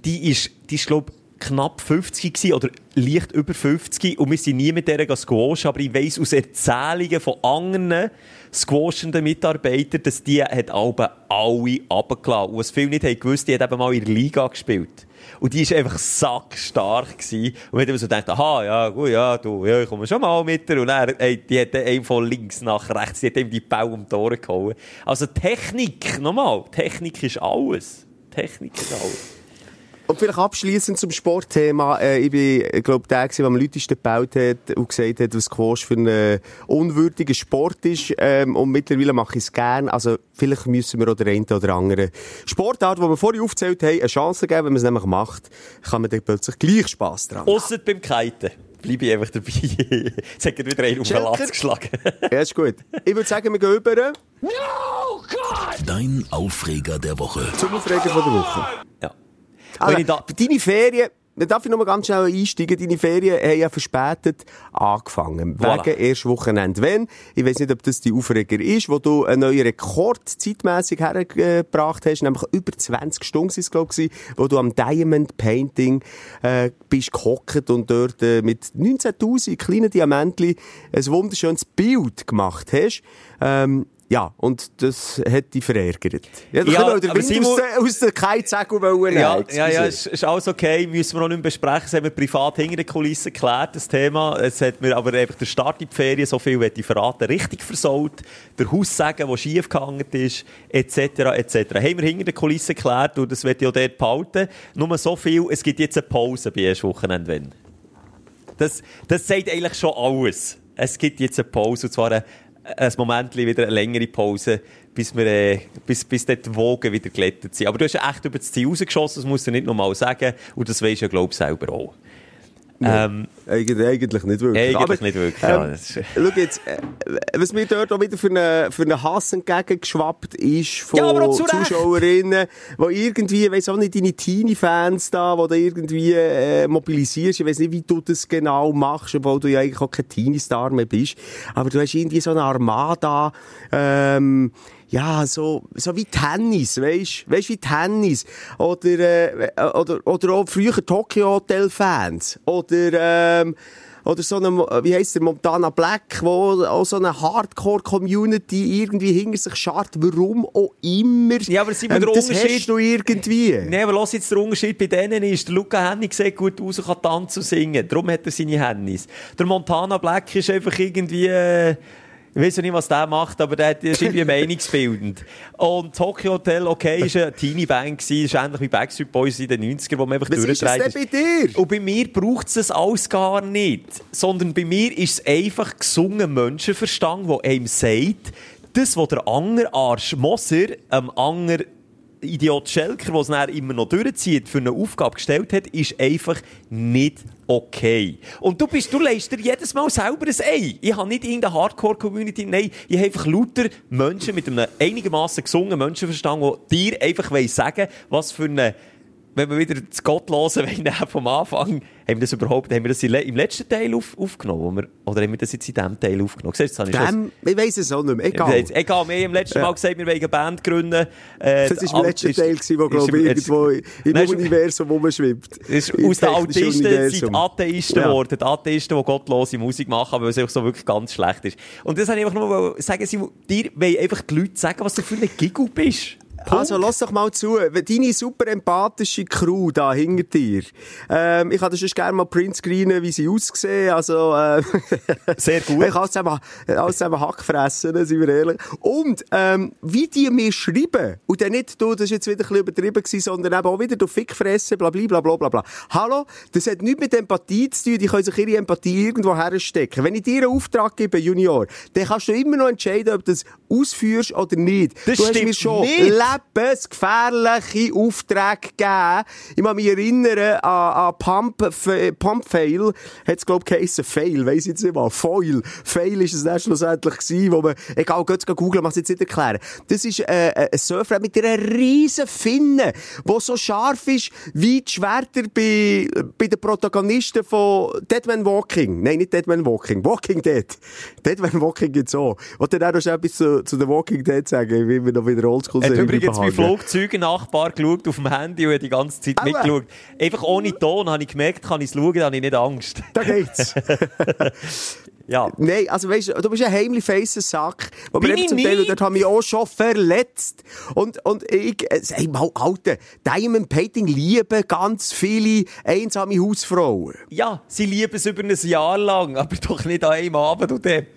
Die ist, die ist, glaub knapp 50 gewesen, oder leicht über 50 und wir sind nie mit der squashen, aber ich weiss aus Erzählungen von anderen squashenden Mitarbeitern, dass die hat alle alle runtergelassen. Und was viele nicht haben gewusst, die hat eben mal in der Liga gespielt. Und die war einfach sackstark gewesen. Und wir haben so gedacht, aha, ja, gut, ja, du, ja, ich komme schon mal mit dir. Und er, ey, die hat einen von links nach rechts, die hat ihm die Bau um die Ohren gehauen. Also Technik, nochmal, Technik ist alles. Technik ist alles. Und vielleicht abschließend zum Sportthema. Äh, ich bin, glaube der, der am lautesten gebaut hat und gesagt hat, was Squash für ein unwürdiger Sport ist. Ähm, und mittlerweile mache ich es gern. Also, vielleicht müssen wir auch der eine oder andere Sportart, die wir vorhin aufgezählt haben, eine Chance geben. Wenn man es nämlich macht, kann man dann plötzlich gleich Spass dran haben. Ausser beim Kiten bleibe ich einfach dabei. [LAUGHS] Jetzt hat er wieder einen auf den Latz geschlagen. [LAUGHS] ja, ist gut. Ich würde sagen, wir gehen über. No, God! Dein Aufreger der Woche. Zum Aufreger von der Woche. Ja. Also, da deine Ferien, darf ich noch mal ganz schnell einsteigen? Deine Ferien haben ja verspätet angefangen. Voilà. Wegen erst Wochenende. Wenn, ich weiß nicht, ob das die Aufreger ist, wo du einen neuen Rekord zeitmässig hergebracht hast, nämlich über 20 Stunden ist es, glaube ich, wo du am Diamond Painting, äh, bist gehockt und dort äh, mit 19.000 kleinen Diamantli ein wunderschönes Bild gemacht hast. Ähm, ja, und das hat dich verärgert. Ja, da ja, können wir Wind aus, der, aus der Keizegel wollen. Ja, ja, ja, ist, ist alles okay. Müssen wir noch nicht besprechen. Das haben wir privat hinter den Kulissen geklärt, das Thema. Es hat mir aber einfach der Start in die Ferien, so viel möchte ich verraten, richtig versaut. Der Haussagen, der schief gehangen ist, etc., etc. Haben wir hinter den Kulissen geklärt und das ich auch dort behalten. Nur so viel, es gibt jetzt eine Pause bei erst Wochenende, wenn. Das, das sagt eigentlich schon alles. Es gibt jetzt eine Pause, und zwar eine ein Moment wieder eine längere Pause, bis, wir, äh, bis, bis dort die Wogen wieder glättet sind. Aber du hast echt über das Ziel rausgeschossen, das musst du nicht nochmal sagen. Und das weisst du ja, glaube ich, selber auch. Ähm, eigentlich, eigentlich nicht wirklich. Eigentlich Aber, nicht wirklich, ja, Ähm, das ist- schau jetzt, äh, was mir dort auch wieder für einen für einen Hass entgegengeschwappt ist von Ja. Zuschauerinnen, die irgendwie, ich weiss auch nicht, deine Teenie-Fans da, die du irgendwie äh, mobilisierst. Ich weiss nicht, wie du das genau machst, obwohl du ja eigentlich auch kein Teenie-Star mehr bist. Aber du hast irgendwie so eine Armada, ähm, ja, so, so wie Tennis, weisst, weisst wie Tennis. Oder, äh, oder, oder auch früher Tokyo Hotel Fans. Oder, ähm, oder so eine, wie heisst der, Montana Black, wo auch so eine Hardcore-Community irgendwie hinter sich schart, warum auch immer. Ähm, Ja, aber sind wir der das Unterschied- hast du irgendwie. Nein, aber lass jetzt den Unterschied bei denen ist, der Luca Hennig sieht gut aus und kann tanzen und singen. Darum hat er seine Hennis. Der Montana Black ist einfach irgendwie, äh, ich weiß nicht, was der macht, aber der ist irgendwie meinungsbildend. Und Tokyo Hotel, okay, ist eine Teenie-Band gewesen, ist ähnlich wie Backstreet Boys in den 90ern, wo man einfach Was ist das bei dir? Und bei mir braucht es das alles gar nicht. Sondern bei mir ist es einfach gesungen Menschenverstand, der einem sagt, das, was der andere Arsch Moser, ähm, andere Idiot Schelker, der es immer noch durchzieht, für eine Aufgabe gestellt hat, ist einfach nicht okay. Und du bist, du leist dir jedes Mal selber ein Ei. Ich habe nicht irgendeine Hardcore-Community, nein, ich habe einfach lauter Menschen mit einem einigermaßen gesungenen Menschenverstand, die dir einfach wollen sagen was für eine wenn wir wieder zu Gott hören [LAUGHS] wollen, vom Anfang, haben wir das überhaupt, haben wir das im le- im letzten Teil auf, aufgenommen? Wir, oder haben wir das jetzt in diesem Teil aufgenommen? Siehst du, das Dem, ich weiss es auch nicht mehr, egal. Egal, wir haben im letzten. Mal gesagt, wir wollen eine Band gründen. Äh, Das war im letzten Teil, gewesen, wo, glaube ich, irgendwo im Nein, Universum rumschwimmt. [LAUGHS] ist aus den Autisten sind. Atheisten Ja. geworden. Die Atheisten, die gottlose Musik machen, weil es einfach so wirklich ganz schlecht ist. Und das habe ich einfach nur sagen, Simon, dir wollen einfach die Leute sagen, was du für ein Giggle bist. Also, lass doch mal zu. Deine super empathische Crew da hinter dir. Ähm, ich würde sonst gerne mal Print screenen, wie sie aussehen. Also, äh, [LAUGHS] Sehr gut. Ich kann alles zusammen, alles zusammen Hack fressen, sind wir ehrlich. Und, ähm, wie die mir schreiben. Und dann nicht, du, das ist jetzt wieder ein bisschen übertrieben gewesen, sondern eben auch wieder, du Fick fressen, bla, bla, bla, bla, bla. Hallo? Das hat nichts mit Empathie zu tun. Die können sich ihre Empathie irgendwo herstecken. Wenn ich dir einen Auftrag gebe, Junior, dann kannst du immer noch entscheiden, ob du das ausführst oder nicht. Das du hast stimmt mir schon nicht. Lebensgefährliche Aufträge gegeben. Ich kann mich erinnern an, an Pump, Pump Fail. Hat es, glaube ich, geheissen. Fail, weiss jetzt nicht mal. Foil. Fail ist es dann schlussendlich gewesen, wo man, egal, geht googeln, muss ich jetzt nicht erklären. Das ist, äh, ein Surfer mit einer riesen Finne, wo so scharf ist, wie die Schwerter bei, bei den Protagonisten von Dead Man Walking. Nein, nicht Dead Man Walking. Walking Dead. Dead Man Walking gibt's auch. Und dann auch noch etwas zu, zu The Walking Dead sagen, wie wir noch wieder Oldschool Hat sind. Übrigens mein Flugzeugen-Nachbar geschaut auf dem Handy und die ganze Zeit Aua. mitgeschaut. Einfach ohne Ton habe ich gemerkt, kann ich es schauen, dann habe ich nicht Angst. Da geht's. [LAUGHS] Ja. Nein, also weißt du, du bist ein heimlich feiser Sack. Wo Bin ich zum Teil, nicht? dort haben mich auch schon verletzt. Und, und ich, äh, sag mal, Alter, Diamond Painting lieben ganz viele einsame Hausfrauen. Ja, sie lieben es über ein Jahr lang, aber doch nicht an einem Abend, du Depp.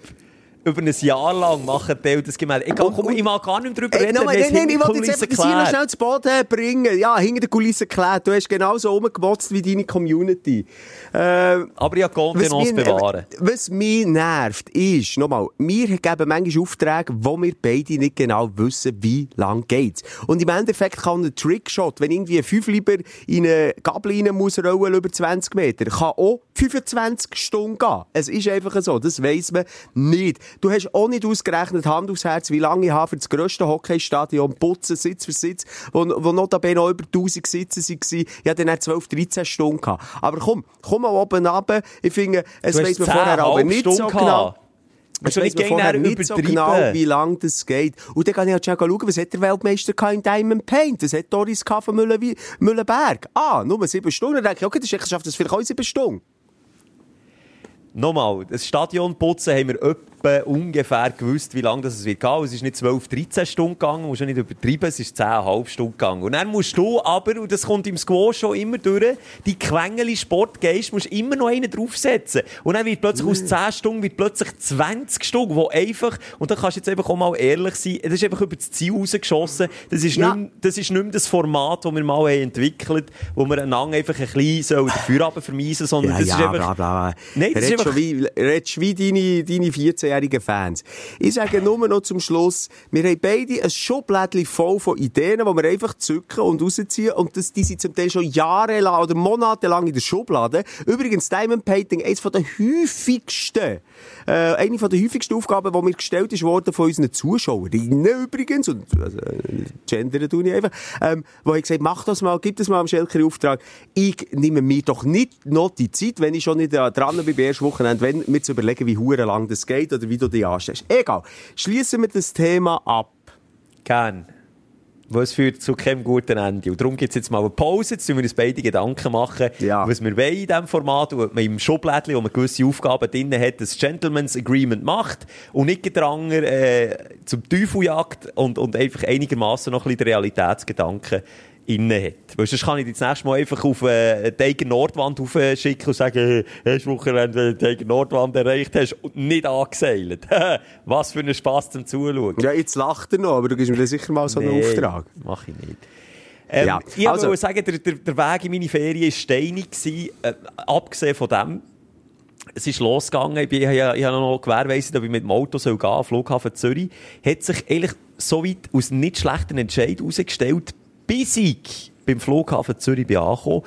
Über ein Jahr lang machen die das Gemälde. Egal, komm, ich mag gar nicht drüber reden. nein, nein, nein, ich wollte jetzt einfach noch schnell zu Boden bringen. Ja, hinter der Kulisse geklärt. Du hast genauso rumgemotzt wie deine Community. Äh, Aber ja, Kontenance bewahren. Was mich nervt, ist, nochmal, wir geben manchmal Aufträge, wo wir beide nicht genau wissen, wie lang geht's. Und im Endeffekt kann ein Trickshot, wenn irgendwie ein 5 lieber in eine Gabel rein muss rollen über 20 Meter, kann auch 25 Stunden gehen. Es ist einfach so. Das weiss man nicht. Du hast auch nicht ausgerechnet, Hand aufs Herz, wie lange ich habe für das grösste Hockeystadion putzen, Sitz für Sitz, wo, wo notabene auch über 1000 Sitze waren. Ich hatte dann 12, 13 Stunden gehabt. Aber komm, komm mal oben runter. Ich finde, es weiss man vorher aber 10,5 nicht so Stunden genau. gehabt. Es Hast du weiss nicht vorher nicht so übertrieben? genau, wie lange das geht. Und dann kann ich halt schon schauen, was hat der Weltmeister in Diamond Paint? Das hat Doris von Mühlenberg. Ah, nur sieben Stunden. Dann denke ich, okay, das ist- schafft das vielleicht auch in sieben Stunden. Nochmal, das Stadion putzen haben wir etwa ungefähr gewusst, wie lange das es wird gehen. Es ist nicht 12, 13 Stunden gegangen, musst du nicht übertreiben, es ist 10,5 Stunden gegangen. Und dann musst du aber, und das kommt im Squash schon immer durch, die Quengeli Sportgeist musst immer noch einen draufsetzen. Und dann wird plötzlich aus 10 Stunden wird plötzlich 20 Stunden, wo einfach, und da kannst du jetzt einfach auch mal ehrlich sein, das ist einfach über das Ziel rausgeschossen. Das ist, Ja. nicht, mehr- das ist nicht mehr das Format, das wir mal entwickelt haben, wo wir einander einfach ein bisschen dafür vermeisen, sondern das ist einfach... bla, bla. Nein, das ist Redest schon wie, redest wie deine, deine 14-jährigen Fans. Ich sage nur noch zum Schluss, wir haben beide ein Schublädchen voll von Ideen, die wir einfach zücken und rausziehen. Und das, die sind zum Teil schon jahrelang oder monatelang in der Schublade. Übrigens, Diamond Painting, eines der häufigsten, äh, eine von der häufigsten Aufgaben, die mir gestellt ist worden von unseren Zuschauerinnen übrigens, und, also, gendern tue ich einfach, ähm, wo ich gesagt mach das mal, gib das mal am Schelker Auftrag. Ich nehme mir doch nicht noch die Zeit, wenn ich schon nicht dran bin, bei ersten Wochenende, wenn, mir zu überlegen, wie hure lang das geht oder wie du dich anstellst. Egal. Schließen wir das Thema ab. Gern. Es führt zu keinem guten Ende. Und darum gibt es jetzt mal eine Pause. Jetzt müssen wir uns beide Gedanken machen, Ja. was wir wollen in diesem Format. Und ob man im Schublädchen, wo man gewisse Aufgaben drin hat, das Gentleman's Agreement macht und nicht der andere äh, zum Teufel jagt und, und einfach einigermaßen noch ein bisschen Realitätsgedanken innen hat. Weil sonst kann ich dich das nächste Mal einfach auf äh, die eigene Nordwand aufschicken und sagen, hey, hast du Wochenende, die eigene Nordwand erreicht hast und nicht angeseilt. [LAUGHS] Was für ein Spass zum Zuschauen. Ja, jetzt lacht er noch, aber du gibst mir sicher mal so einen Auftrag. Mach ich nicht. Ähm, Ja, ich also- wollte sagen, der, der, der Weg in meine Ferien war steinig. gewesen, Äh, abgesehen von dem, es ist losgegangen. Ich, bin, ich, habe- ich habe noch gewährleistet, ob ich mit dem Auto soll gehen soll, Flughafen Zürich. Hat sich eigentlich so weit aus nicht schlechten Entscheid herausgestellt, bis ich beim Flughafen Zürich bin angekommen,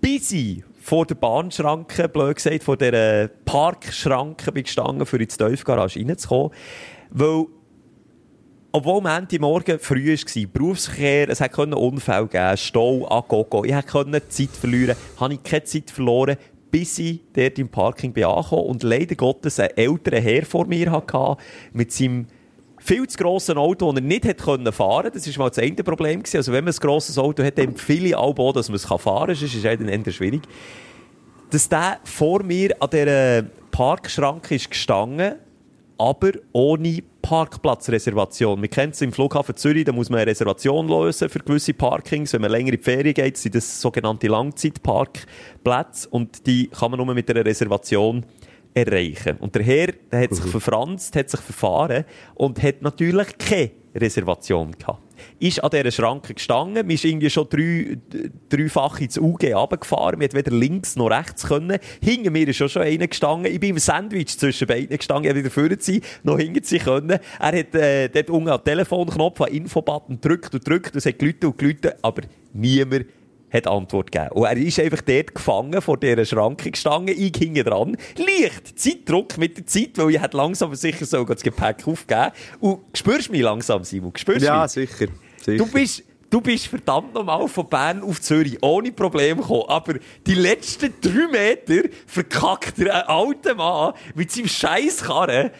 bis ich vor der Bahnschranke, blöd gesagt, vor der Parkschranke bin gestanden, für ins Teufgarage reinzukommen. Weil obwohl am Ende Morgen früh war, Berufsverkehr, es können Unfälle geben, Stau, Agogo, ich konnte Zeit verlieren, habe ich keine Zeit verloren, bis ich dort im Parking bin angekommen und leider Gottes einen älteren Herr vor mir hatte, mit seinem viel zu grossen Auto, das er nicht hätte können fahren konnte. Das war mal das eine Problem. gewesen. Also wenn man ein grosses Auto hat, empfehle ich auch, dass man es fahren kann, sonst ist es dann eher schwierig. Dass der vor mir an dieser Parkschranke ist gestanden, aber ohne Parkplatzreservation. Wir kennen es im Flughafen Zürich, da muss man eine Reservation lösen für gewisse Parkings. Wenn man länger in die Ferien geht, sind das sogenannte Langzeitparkplätze und die kann man nur mit einer Reservation erreichen. Und der Herr, der hat sich verfranst, hat sich verfahren und hat natürlich keine Reservation gehabt. Ist an dieser Schranke gestanden, wir ist irgendwie schon drei, dreifach ins UG runtergefahren, wir hat weder links noch rechts können. Hinter mir ist schon schon einer gestanden, ich bin im Sandwich zwischen beiden gestanden, ich hätte wieder vorne sein, noch hinter sie können. Er hat äh, dort unten den Telefonknopf, an Infobutton gedrückt und gedrückt, es hat geläutet und geläutet, aber niemand hat Antwort gegeben. Und er ist einfach dort gefangen, vor dieser Schranke gestanden, ich hinten dran. Leicht Zeitdruck mit der Zeit, weil ich hätte langsam sicher so das Gepäck aufgegeben. Und spürst du mich langsam, Simon? Spürst Ja, mich? sicher. sicher. Du bist, du bist verdammt normal von Bern auf Zürich ohne Probleme gekommen. Aber die letzten drei Meter verkackt er ein alter Mann mit seinem Scheisskarren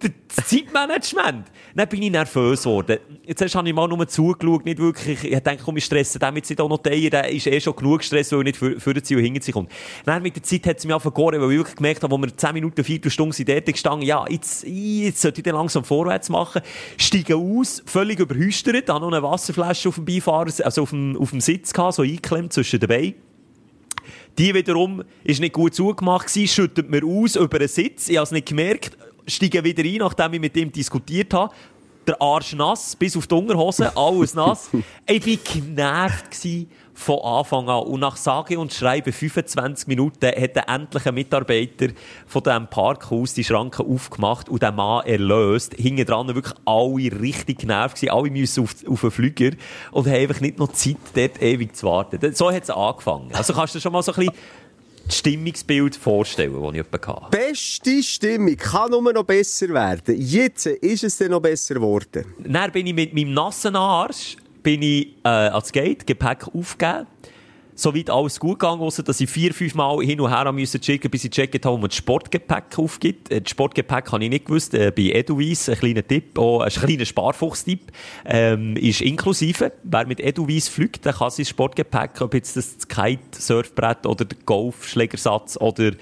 das Zeitmanagement. Dann bin ich nervös geworden. Jetzt habe ich mal nur zugeschaut, nicht wirklich. Ich denke, komm, ich stresse den jetzt nicht auch noch teilen. Der ist eh schon genug Stress, weil er nicht für, für und hinter sich kommt. Dann mit der Zeit hat es mich angefangen weil ich wirklich gemerkt habe, wo wir 10 Minuten, 4 Stunden sind dort gestanden, ja, jetzt, jetzt sollte ich dann langsam vorwärts machen. Steige aus, völlig überhüstert, habe noch eine Wasserflasche auf dem Beifahrer, also auf dem, auf dem Sitz gehabt, so eingeklemmt zwischen den Beinen. Die wiederum ist nicht gut zugemacht gewesen, schüttet mir aus über den Sitz. Ich habe es nicht gemerkt, steige wieder ein, nachdem ich mit ihm diskutiert habe. Der Arsch nass, bis auf die Unterhose, [LAUGHS] alles nass. ich war genervt von Anfang an. Und nach sage und schreibe 25 Minuten hat der endliche Mitarbeiter von diesem Parkhaus die Schranke aufgemacht und den Mann erlöst. Hinten dran wirklich alle richtig genervt gewesen. Alle müssen auf, auf den Flüger und haben einfach nicht noch Zeit, dort ewig zu warten. So hat es angefangen. Also kannst du schon mal so ein bisschen Stimmungsbild vorstellen, das ich etwa hatte. Beste Stimmung kann nur noch besser werden. Jetzt ist es dann noch besser geworden. Dann bin ich mit meinem nassen Arsch bin ich, äh, ans Gate, Gepäck aufgegeben. Soweit alles gut gegangen, ausser dass ich vier, fünf Mal hin und her musste checken, bis ich gecheckt habe, wo man das Sportgepäck aufgibt. Äh, Das Sportgepäck habe ich nicht gewusst. Äh, bei Edelweiss, ein kleiner Tipp, auch ein kleiner Sparfuchs-Tipp, ähm, ist inklusive. Wer mit Edelweiss fliegt, der kann sein Sportgepäck, ob jetzt das Kite-Surfbrett oder der Golfschlägersatz oder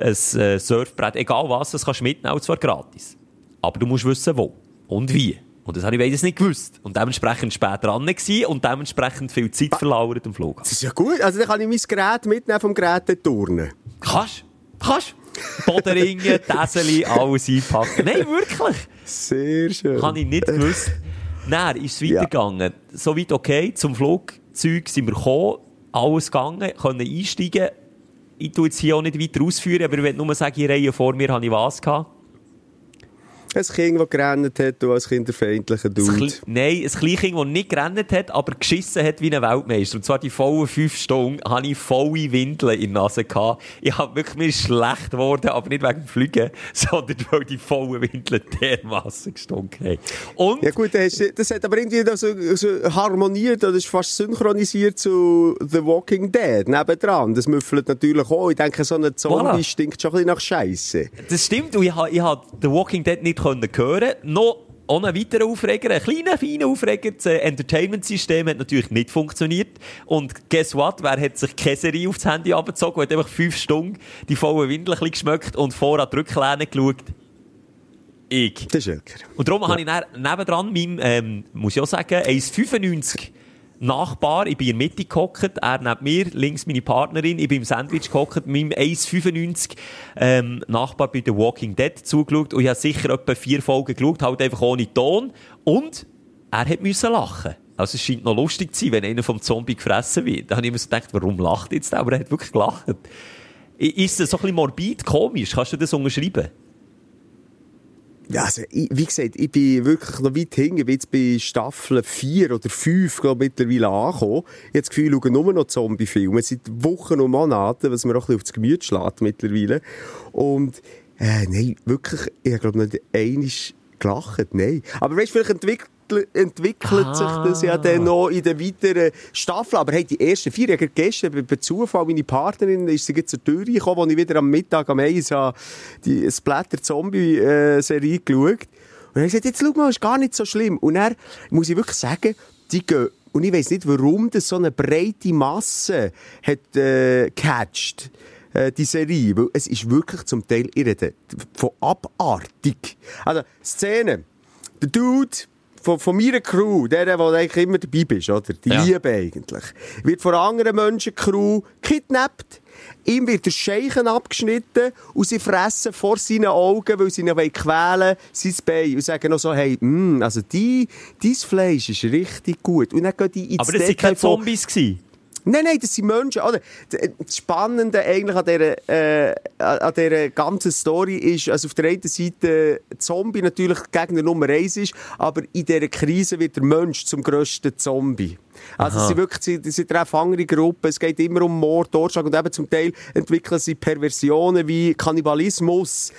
ein äh, Surfbrett, egal was, das kannst du mitnehmen, und zwar gratis. Aber du musst wissen, wo und wie. Und das habe ich beides nicht gewusst. Und dementsprechend spät dran gewesen und dementsprechend viel Zeit verlauert am Flughafen. Das ist ja gut. Also dann kann ich mein Gerät mitnehmen vom Gerät turnen. Kannst? Kannst? Bodenringe, [LAUGHS] Täseli, alles einpacken. Nein, wirklich. Sehr schön. Habe ich nicht gewusst. Dann ist es weitergegangen. Soweit okay. Zum Flugzeug sind wir gekommen, alles gegangen, können einsteigen. ich tue jetzt hier auch nicht weiter ausführen, aber ich will nur sagen, in Reihe vor mir habe ich was gehabt. Ein Kind, das gerannt hat, du als kinderfeindlicher Ein Dude. Kle- Nein, ein Kleinkind, das nicht gerannt hat, aber geschissen hat wie ein Weltmeister. Und zwar die vollen fünf Stunden hatte ich volle Windeln in der Nase. Gehabt. Ich hab wirklich, mir schlecht geworden, aber nicht wegen dem Fliegen, [LAUGHS] sondern weil die vollen Windeln dermassen gestunken haben. Und, Ja gut, das, das hat aber irgendwie so, so harmoniert, oder ist fast synchronisiert zu The Walking Dead nebendran. Das müffelt natürlich auch. Ich denke, so ein Zombie Voilà. stinkt schon ein bisschen nach Scheiße. das stimmt, und ich habe ich The Walking Dead nicht können hören. Noch auch ein weiterer Aufreger, ein kleiner, feiner Aufreger. Das äh, Entertainment-System hat natürlich nicht funktioniert. Und guess what? Wer hat sich Käserie aufs Handy abgezogen und hat einfach fünf Stunden die vollen bisschen geschmeckt und vor an die Rücklehne geschaut? Ich. Das ist Elker. Und darum habe ich nebendran meinem, ähm, muss ich auch sagen, 1,95 Nachbar, ich bin in der Mitte gehockt, er neben mir, links meine Partnerin, ich bin im Sandwich gehockt, meinem 1,95 ähm, Nachbar bei The Walking Dead zugeschaut und ich habe sicher etwa vier Folgen geschaut, halt einfach ohne Ton und er hat müssen lachen. Also es scheint noch lustig zu sein, wenn einer vom Zombie gefressen wird. Da habe ich mir so gedacht, warum lacht jetzt der? Aber er hat wirklich gelacht. Ist das so ein bisschen morbid, komisch? Kannst du das unterschreiben? Also, ich, wie gesagt, ich bin wirklich noch weit hinten. Ich bin jetzt bei Staffel 4 oder 5 glaub, mittlerweile angekommen. Ich habe das Gefühl, ich schaue nur noch Zombie-Filme. Seit Wochen und Monaten, was mir auch ein bisschen aufs Gemüt schlägt mittlerweile. Und, äh, nein, wirklich, ich glaube nicht einmal gelacht. Nein. Aber weißt du, vielleicht entwickelt entwickelt Ah. sich das ja dann noch in den weiteren Staffeln. Aber hey, die ersten vier, ich habe gestern bei- Zufall meine Partnerin, ist sie jetzt zur Tür gekommen, als ich wieder am Mittag am Eis habe, die Splatter-Zombie-Serie geschaut. Und er hat gesagt, jetzt schau mal, ist gar nicht so schlimm. Und er muss ich wirklich sagen, die gehen, und ich weiss nicht, warum das so eine breite Masse hat, äh, catcht äh, die Serie, weil es ist wirklich zum Teil irre, von abartig. Also, Szene, der Dude von, von meiner Crew, der, der eigentlich immer dabei bist, oder? Die Ja. Liebe eigentlich, wird von anderen Menschencrew kidnappt. Ihm wird der Scheichen abgeschnitten und sie fressen vor seinen Augen, weil sie ihn quälen sein Bein und sagen noch so, hey, mm, also die, dein Fleisch ist richtig gut. Und dann gehen die ins Aber das waren keine Zombies. Gewesen. Nein, nein, das sind Menschen. Oder? Das Spannende eigentlich an dieser, äh, an dieser ganzen Story ist, also auf der einen Seite Zombie natürlich Gegner Nummer eins ist, aber in dieser Krise wird der Mensch zum grössten Zombie. Also es sind wirklich, sie, sie treffen andere Gruppen, es geht immer um Mord, Totschlag und eben zum Teil entwickeln sie Perversionen wie Kannibalismus.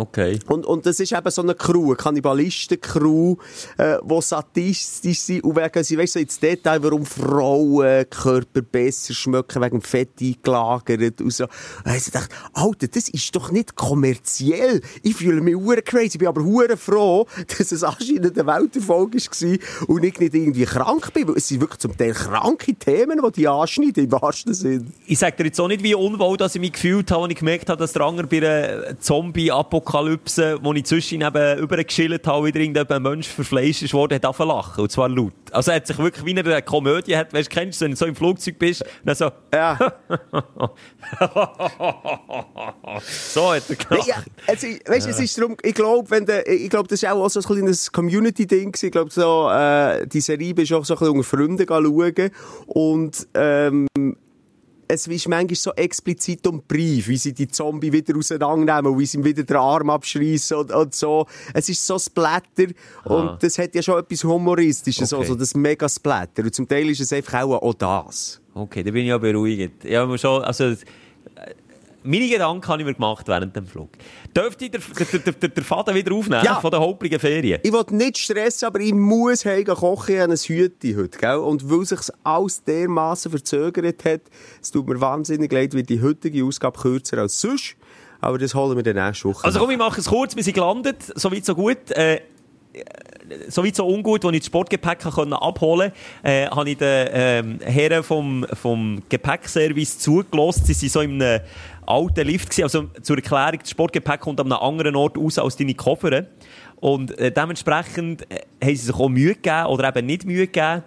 Okay. Und, und das ist eben so eine Crew, eine Kannibalistencrew, äh, die sadistisch sind und wegen, sie weißt so ins Detail, warum Frauenkörper besser schmecken, wegen Fett eingelagert und so. Und ich dachte, Alter, das ist doch nicht kommerziell. Ich fühle mich hure crazy, ich bin aber hure froh, dass es anscheinend ein Welterfolg war und ich nicht irgendwie krank bin, weil es sind wirklich zum Teil kranke Themen, die die anschneiden, im wahrsten Sinn. Ich sage dir jetzt auch nicht, wie unwohl dass ich mich gefühlt habe, als ich gemerkt habe, dass der andere bei einer Zombie-Apokalypse, wo ich zwischen eben übergeschillt habe, wieder irgendein Mensch verfleischt ist worden, hat angefangen lachen. Und zwar laut. Also er hat sich wirklich wie in einer Komödie, hat, weißt, kennst du, wenn du so im Flugzeug bist, dann so, Ja. [LAUGHS] so hat er gelacht. Ja, es ist, weißt, es ist darum, ich glaube, wenn der, ich glaube, das ist auch so ein kleines Community-Ding. Ich glaube, so, äh, die Serie bist auch so ein bisschen unter Freunden schauen. Und, ähm, es ist manchmal so explizit um Brief, wie sie die Zombie wieder auseinandernehmen, wie sie ihm wieder den Arm abschreissen und, und so. Es ist so Splatter und das hat ja schon etwas Humoristisches, Okay. also das Mega-Splatter. Und zum Teil ist es einfach auch, auch das. Okay, da bin ich ja beruhigt. Mir schon, also, meine Gedanken habe ich mir gemacht während dem Flug. Dürfte ich den, den, den, den Faden wieder aufnehmen Ja. von den holprigen Ferien? Ich will nicht stressen, aber ich muss heim gehen kochen. Ich habe ein Hütchen heute, gell? Und weil sich alles dermassen verzögert hat, es tut mir wahnsinnig leid, wird die heutige Ausgabe kürzer als sonst. Aber das holen wir dann nächste Woche. Also komm, ich mache es kurz. Wir sind gelandet. So weit, so gut. Äh, so weit, so ungut, als ich das Sportgepäck konnte abholen konnte, äh, habe ich den ähm, Herren vom, vom Gepäckservice zugelassen. Sie waren so in einem alten Lift. Gewesen. Also zur Erklärung, das Sportgepäck kommt an einem anderen Ort raus als deine Koffer. Und äh, dementsprechend äh, haben sie sich auch Mühe gegeben oder eben nicht Mühe gegeben.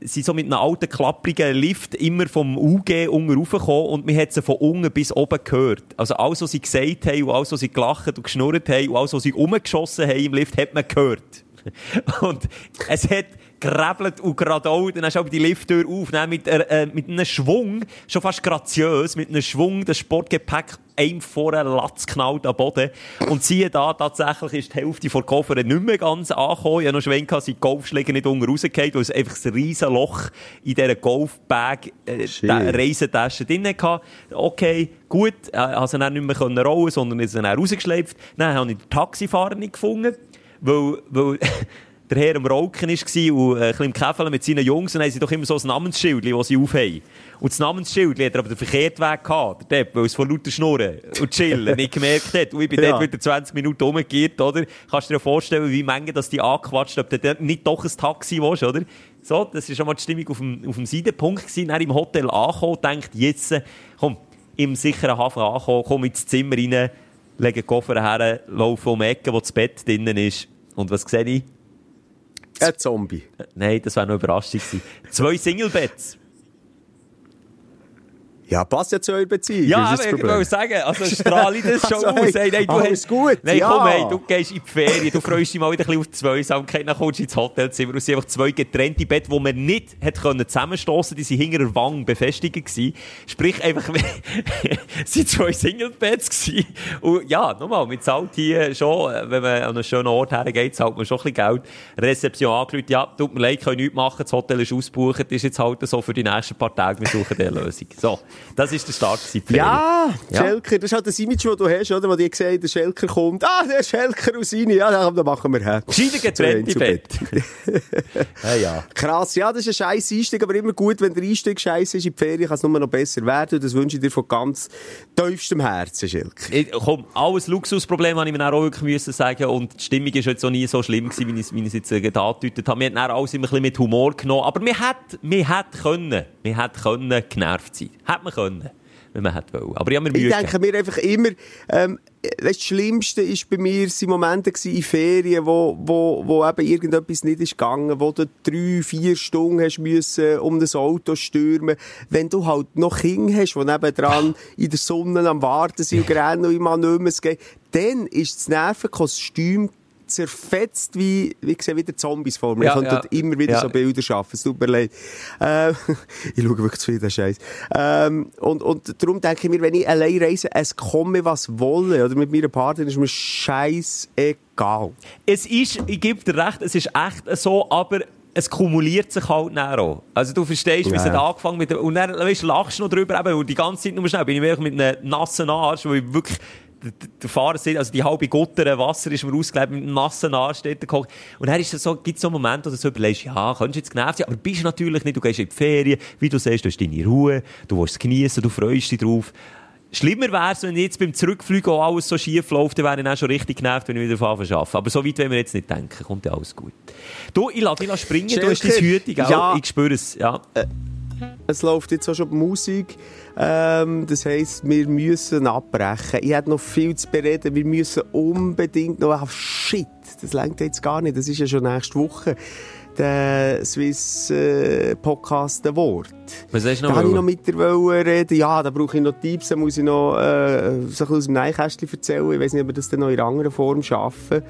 Sie sind so mit einem alten, klapprigen Lift immer vom UG unten raufgekommen und man hat sie von unten bis oben gehört. Also alles, was sie gesagt haben und alles, was sie gelacht und geschnurrt haben und alles, was sie umgeschossen haben im Lift, hat man gehört. [LAUGHS] Und es hat gerebelt und geradeaus, dann hast du auch die Lifttür auf, dann mit, äh, mit einem Schwung, schon fast graziös, mit einem Schwung das Sportgepäck einem vor einen Latz knallt am Boden. Und siehe da, tatsächlich ist die Hälfte von Koffer nicht mehr ganz angekommen. Ich habe noch Schwenk, dass die Golfschläge nicht unten rausgefallen, weil es einfach ein riesen Loch in dieser Golfbag, äh, Reisetasche drin hatte. Okay, gut, äh, also dann nicht mehr können rollen, sondern ist dann rausgeschleift. Dann habe ich den Taxifahrer nicht gefunden, weil, weil [LAUGHS] der Herr am Rauchen war und äh, ein bisschen im Käfeln mit seinen Jungs, dann haben sie doch immer so ein Namensschild, das sie aufhaben. Und das Namensschild hat er aber den verkehrten Weg gehabt, der Depp, weil es von lauter Schnurren und Chillen nicht gemerkt hat. Und ich bin [LAUGHS] ja. dort wieder 20 Minuten umgekehrt, oder? Kannst du dir vorstellen, wie Menge dass die angequatscht ob du nicht doch ein Taxi willst, oder? So, das war schon mal die Stimmung auf dem, auf dem Seidenpunkt gewesen. Dann im Hotel angekommen, denkt jetzt, komm, im sicheren Hafen angekommen, komm ins Zimmer rein, lege den Koffer her, laufe um die Ecke, wo das Bett drinnen ist. Und was sehe ich? Ein Zombie. Nein, das wäre noch überraschend gewesen. Zwei Single-Beds. Ja, passt ja zu eurer Beziehung. Ja, aber ich wollte sagen, also [LAUGHS] strahle ich das schon also, aus. Hey, nein, du hast, gut, Nein, ja. komm, hey, du gehst in die Ferien, du freust dich mal wieder ein bisschen auf die Zweisamkeit, dann kommst du ins Hotelzimmer und es sind einfach zwei getrennte Betten, die man nicht hat können zusammenstossen, die sind hinter der Wange befestigt gewesen. Sprich, einfach, [LAUGHS] es waren zwei Single-Beds gewesen. Und ja, nochmal, man zahlt hier schon, wenn man an einen schönen Ort hergeht, zahlt man schon ein bisschen Geld. Rezeption angelötet, ja, tut mir leid, kann nichts machen, das Hotel ist ausgebucht, ist jetzt halt so für die nächsten paar Tage, wir suchen eine Lösung. So. Das ist der Start Ja, ja, Schelker, das ist halt das Image, das du hast, oder? Wo die gesagt der Schelker kommt. Ah, der Schelker aus seine. Ja, dann machen wir her. Gescheiter getrennte Bett. [LAUGHS] ja, ja. Krass, ja, das ist ein scheiß Einstieg, aber immer gut, wenn der Einstieg scheiße ist in die Ferien, kann es nur noch besser werden. Das wünsche ich dir von ganz tiefstem Herzen, Schelker. Ich, komm, alles Luxusproblem, habe ich mir auch wirklich müssen sagen. Und die Stimmung war jetzt auch nie so schlimm gewesen, wie ich, wie ich es jetzt äh, angedeutet habe. Wir haben alles immer ein bisschen mit Humor genommen. Aber wir hätten, wir hätten können, wir hätten können genervt sein. Hätte man können wenn man hätte wollen. Aber ich habe mir Mühe Ich denke mir einfach immer, ähm, das Schlimmste ist bei mir sind Momente in Ferien, wo, wo, wo eben irgendetwas nicht ist gegangen, wo du drei, vier Stunden hast müssen um das Auto stürmen. Wenn du halt noch Kinder hast, die nebendran [LAUGHS] in der Sonne am Warten sind und rennen und immer nicht mehr geht, dann ist das Nervenkostüm zerfetzt wie, wie sehe wieder Zombies vor mir. Ja, ich ja. immer wieder ja. so Bilder schaffen. Es tut mir leid. Äh, [LAUGHS] ich schaue wirklich zu viel, Scheiß. Ähm, und, und darum denke ich mir, wenn ich allein reise, es komme was wolle, oder mit meiner Partnerin, ist mir scheiß egal. Es ist, ich gebe dir recht, es ist echt so, aber es kumuliert sich halt näher auch. Also du verstehst, wie es hat angefangen mit und dann weißt, lachst du noch drüber, eben, und die ganze Zeit nur schnell bin ich wirklich mit einem nassen Arsch, wo ich wirklich der Fahrer sieht, also die halbe Gutter Wasser ist mir ausgelebt, mit einem nassen Arsch steht gekocht. Und dann ist es so, gibt es so Momente, wo du so überlegst, ja, könntest jetzt genervt sein, aber bist natürlich nicht, du gehst in die Ferien, wie du siehst, du hast deine Ruhe, du willst es genießen, du freust dich drauf. Schlimmer wäre es, wenn jetzt beim Zurückfliegen auch alles so schief läuft, dann wäre ich auch schon richtig genervt, wenn ich wieder fahre arbeite. Aber so weit wollen wir jetzt nicht denken, kommt ja alles gut. Du, ich lasse dich springen, Schelke. du hast deine Hütung, ja. ich spüre es, ja. Äh, es läuft jetzt auch schon Musik. Ähm, das heisst, wir müssen abbrechen. Ich habe noch viel zu bereden. Wir müssen unbedingt noch... Oh, shit, das längt jetzt gar nicht. Das ist ja schon nächste Woche. Der Swiss äh, Podcast Award. Was hast du noch? Da wollen? ich noch mit dir reden. Ja, da brauche ich noch Tipps. Da muss ich noch äh, so ein aus dem Neinkästchen erzählen. Ich weiß nicht, ob wir das dann noch in anderer Form schaffen.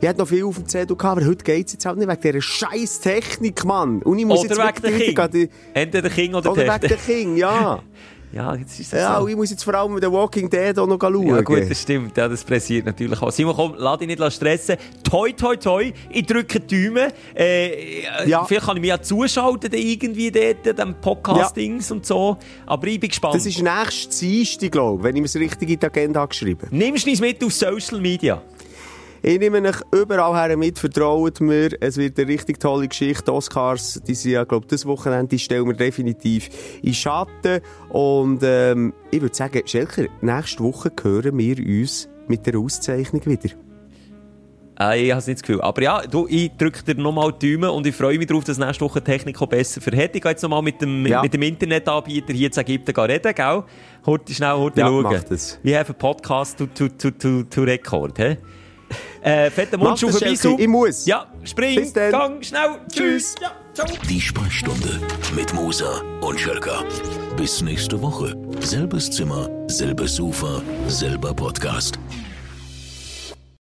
Ich hatte noch viel auf dem Zettel gehabt, aber heute geht es jetzt halt nicht wegen dieser scheiß Technik, Mann. Und ich muss oder jetzt wegen der King. Entweder King oder, oder wegen der King, ja. [LAUGHS] Ja, jetzt ist das Ja, so. ich muss jetzt vor allem mit The Walking Dead auch noch schauen. Ja gut, das stimmt. Ja, das pressiert natürlich auch. Simon, komm, lass dich nicht stressen. Toi, toi, toi. Ich drücke die Daumen. Äh, ja. Vielleicht kann ich mich ja zuschalten irgendwie dort, dem Podcastings ja. und so. Aber ich bin gespannt. Das ist nächstes Dienstag, glaube ich, wenn ich mir das richtig in die Agenda geschrieben habe. Nimmst du uns mit auf Social Media? Ich nehme euch überall her mit, vertraut mir. Es wird eine richtig tolle Geschichte. Oscars, die sind ja, glaube ich, das Wochenende, die stellen wir definitiv in Schatten. Und ähm, ich würde sagen, Schelker, nächste Woche hören wir uns mit der Auszeichnung wieder. Äh, ich habe es nicht das Gefühl. Aber ja, du, ich drücke dir nochmal die Daumen und ich freue mich darauf, dass nächste Woche Technik besser verhält. Ich gehe jetzt nochmal mit dem, ja. mit dem Internetanbieter hier zu Ägypten reden, gell? Horti schnell, horti ja, schauen. Mach das. We have a podcast to, to, to, to, to record, hä? Äh, fetter Mundschuh vorbei. Ich muss. Ja, spring, gang, schnell. Tschüss. Ja, ciao. Die Sprechstunde mit Musa und Schelka. Bis nächste Woche. Selbes Zimmer, selbes Sofa, selber Podcast.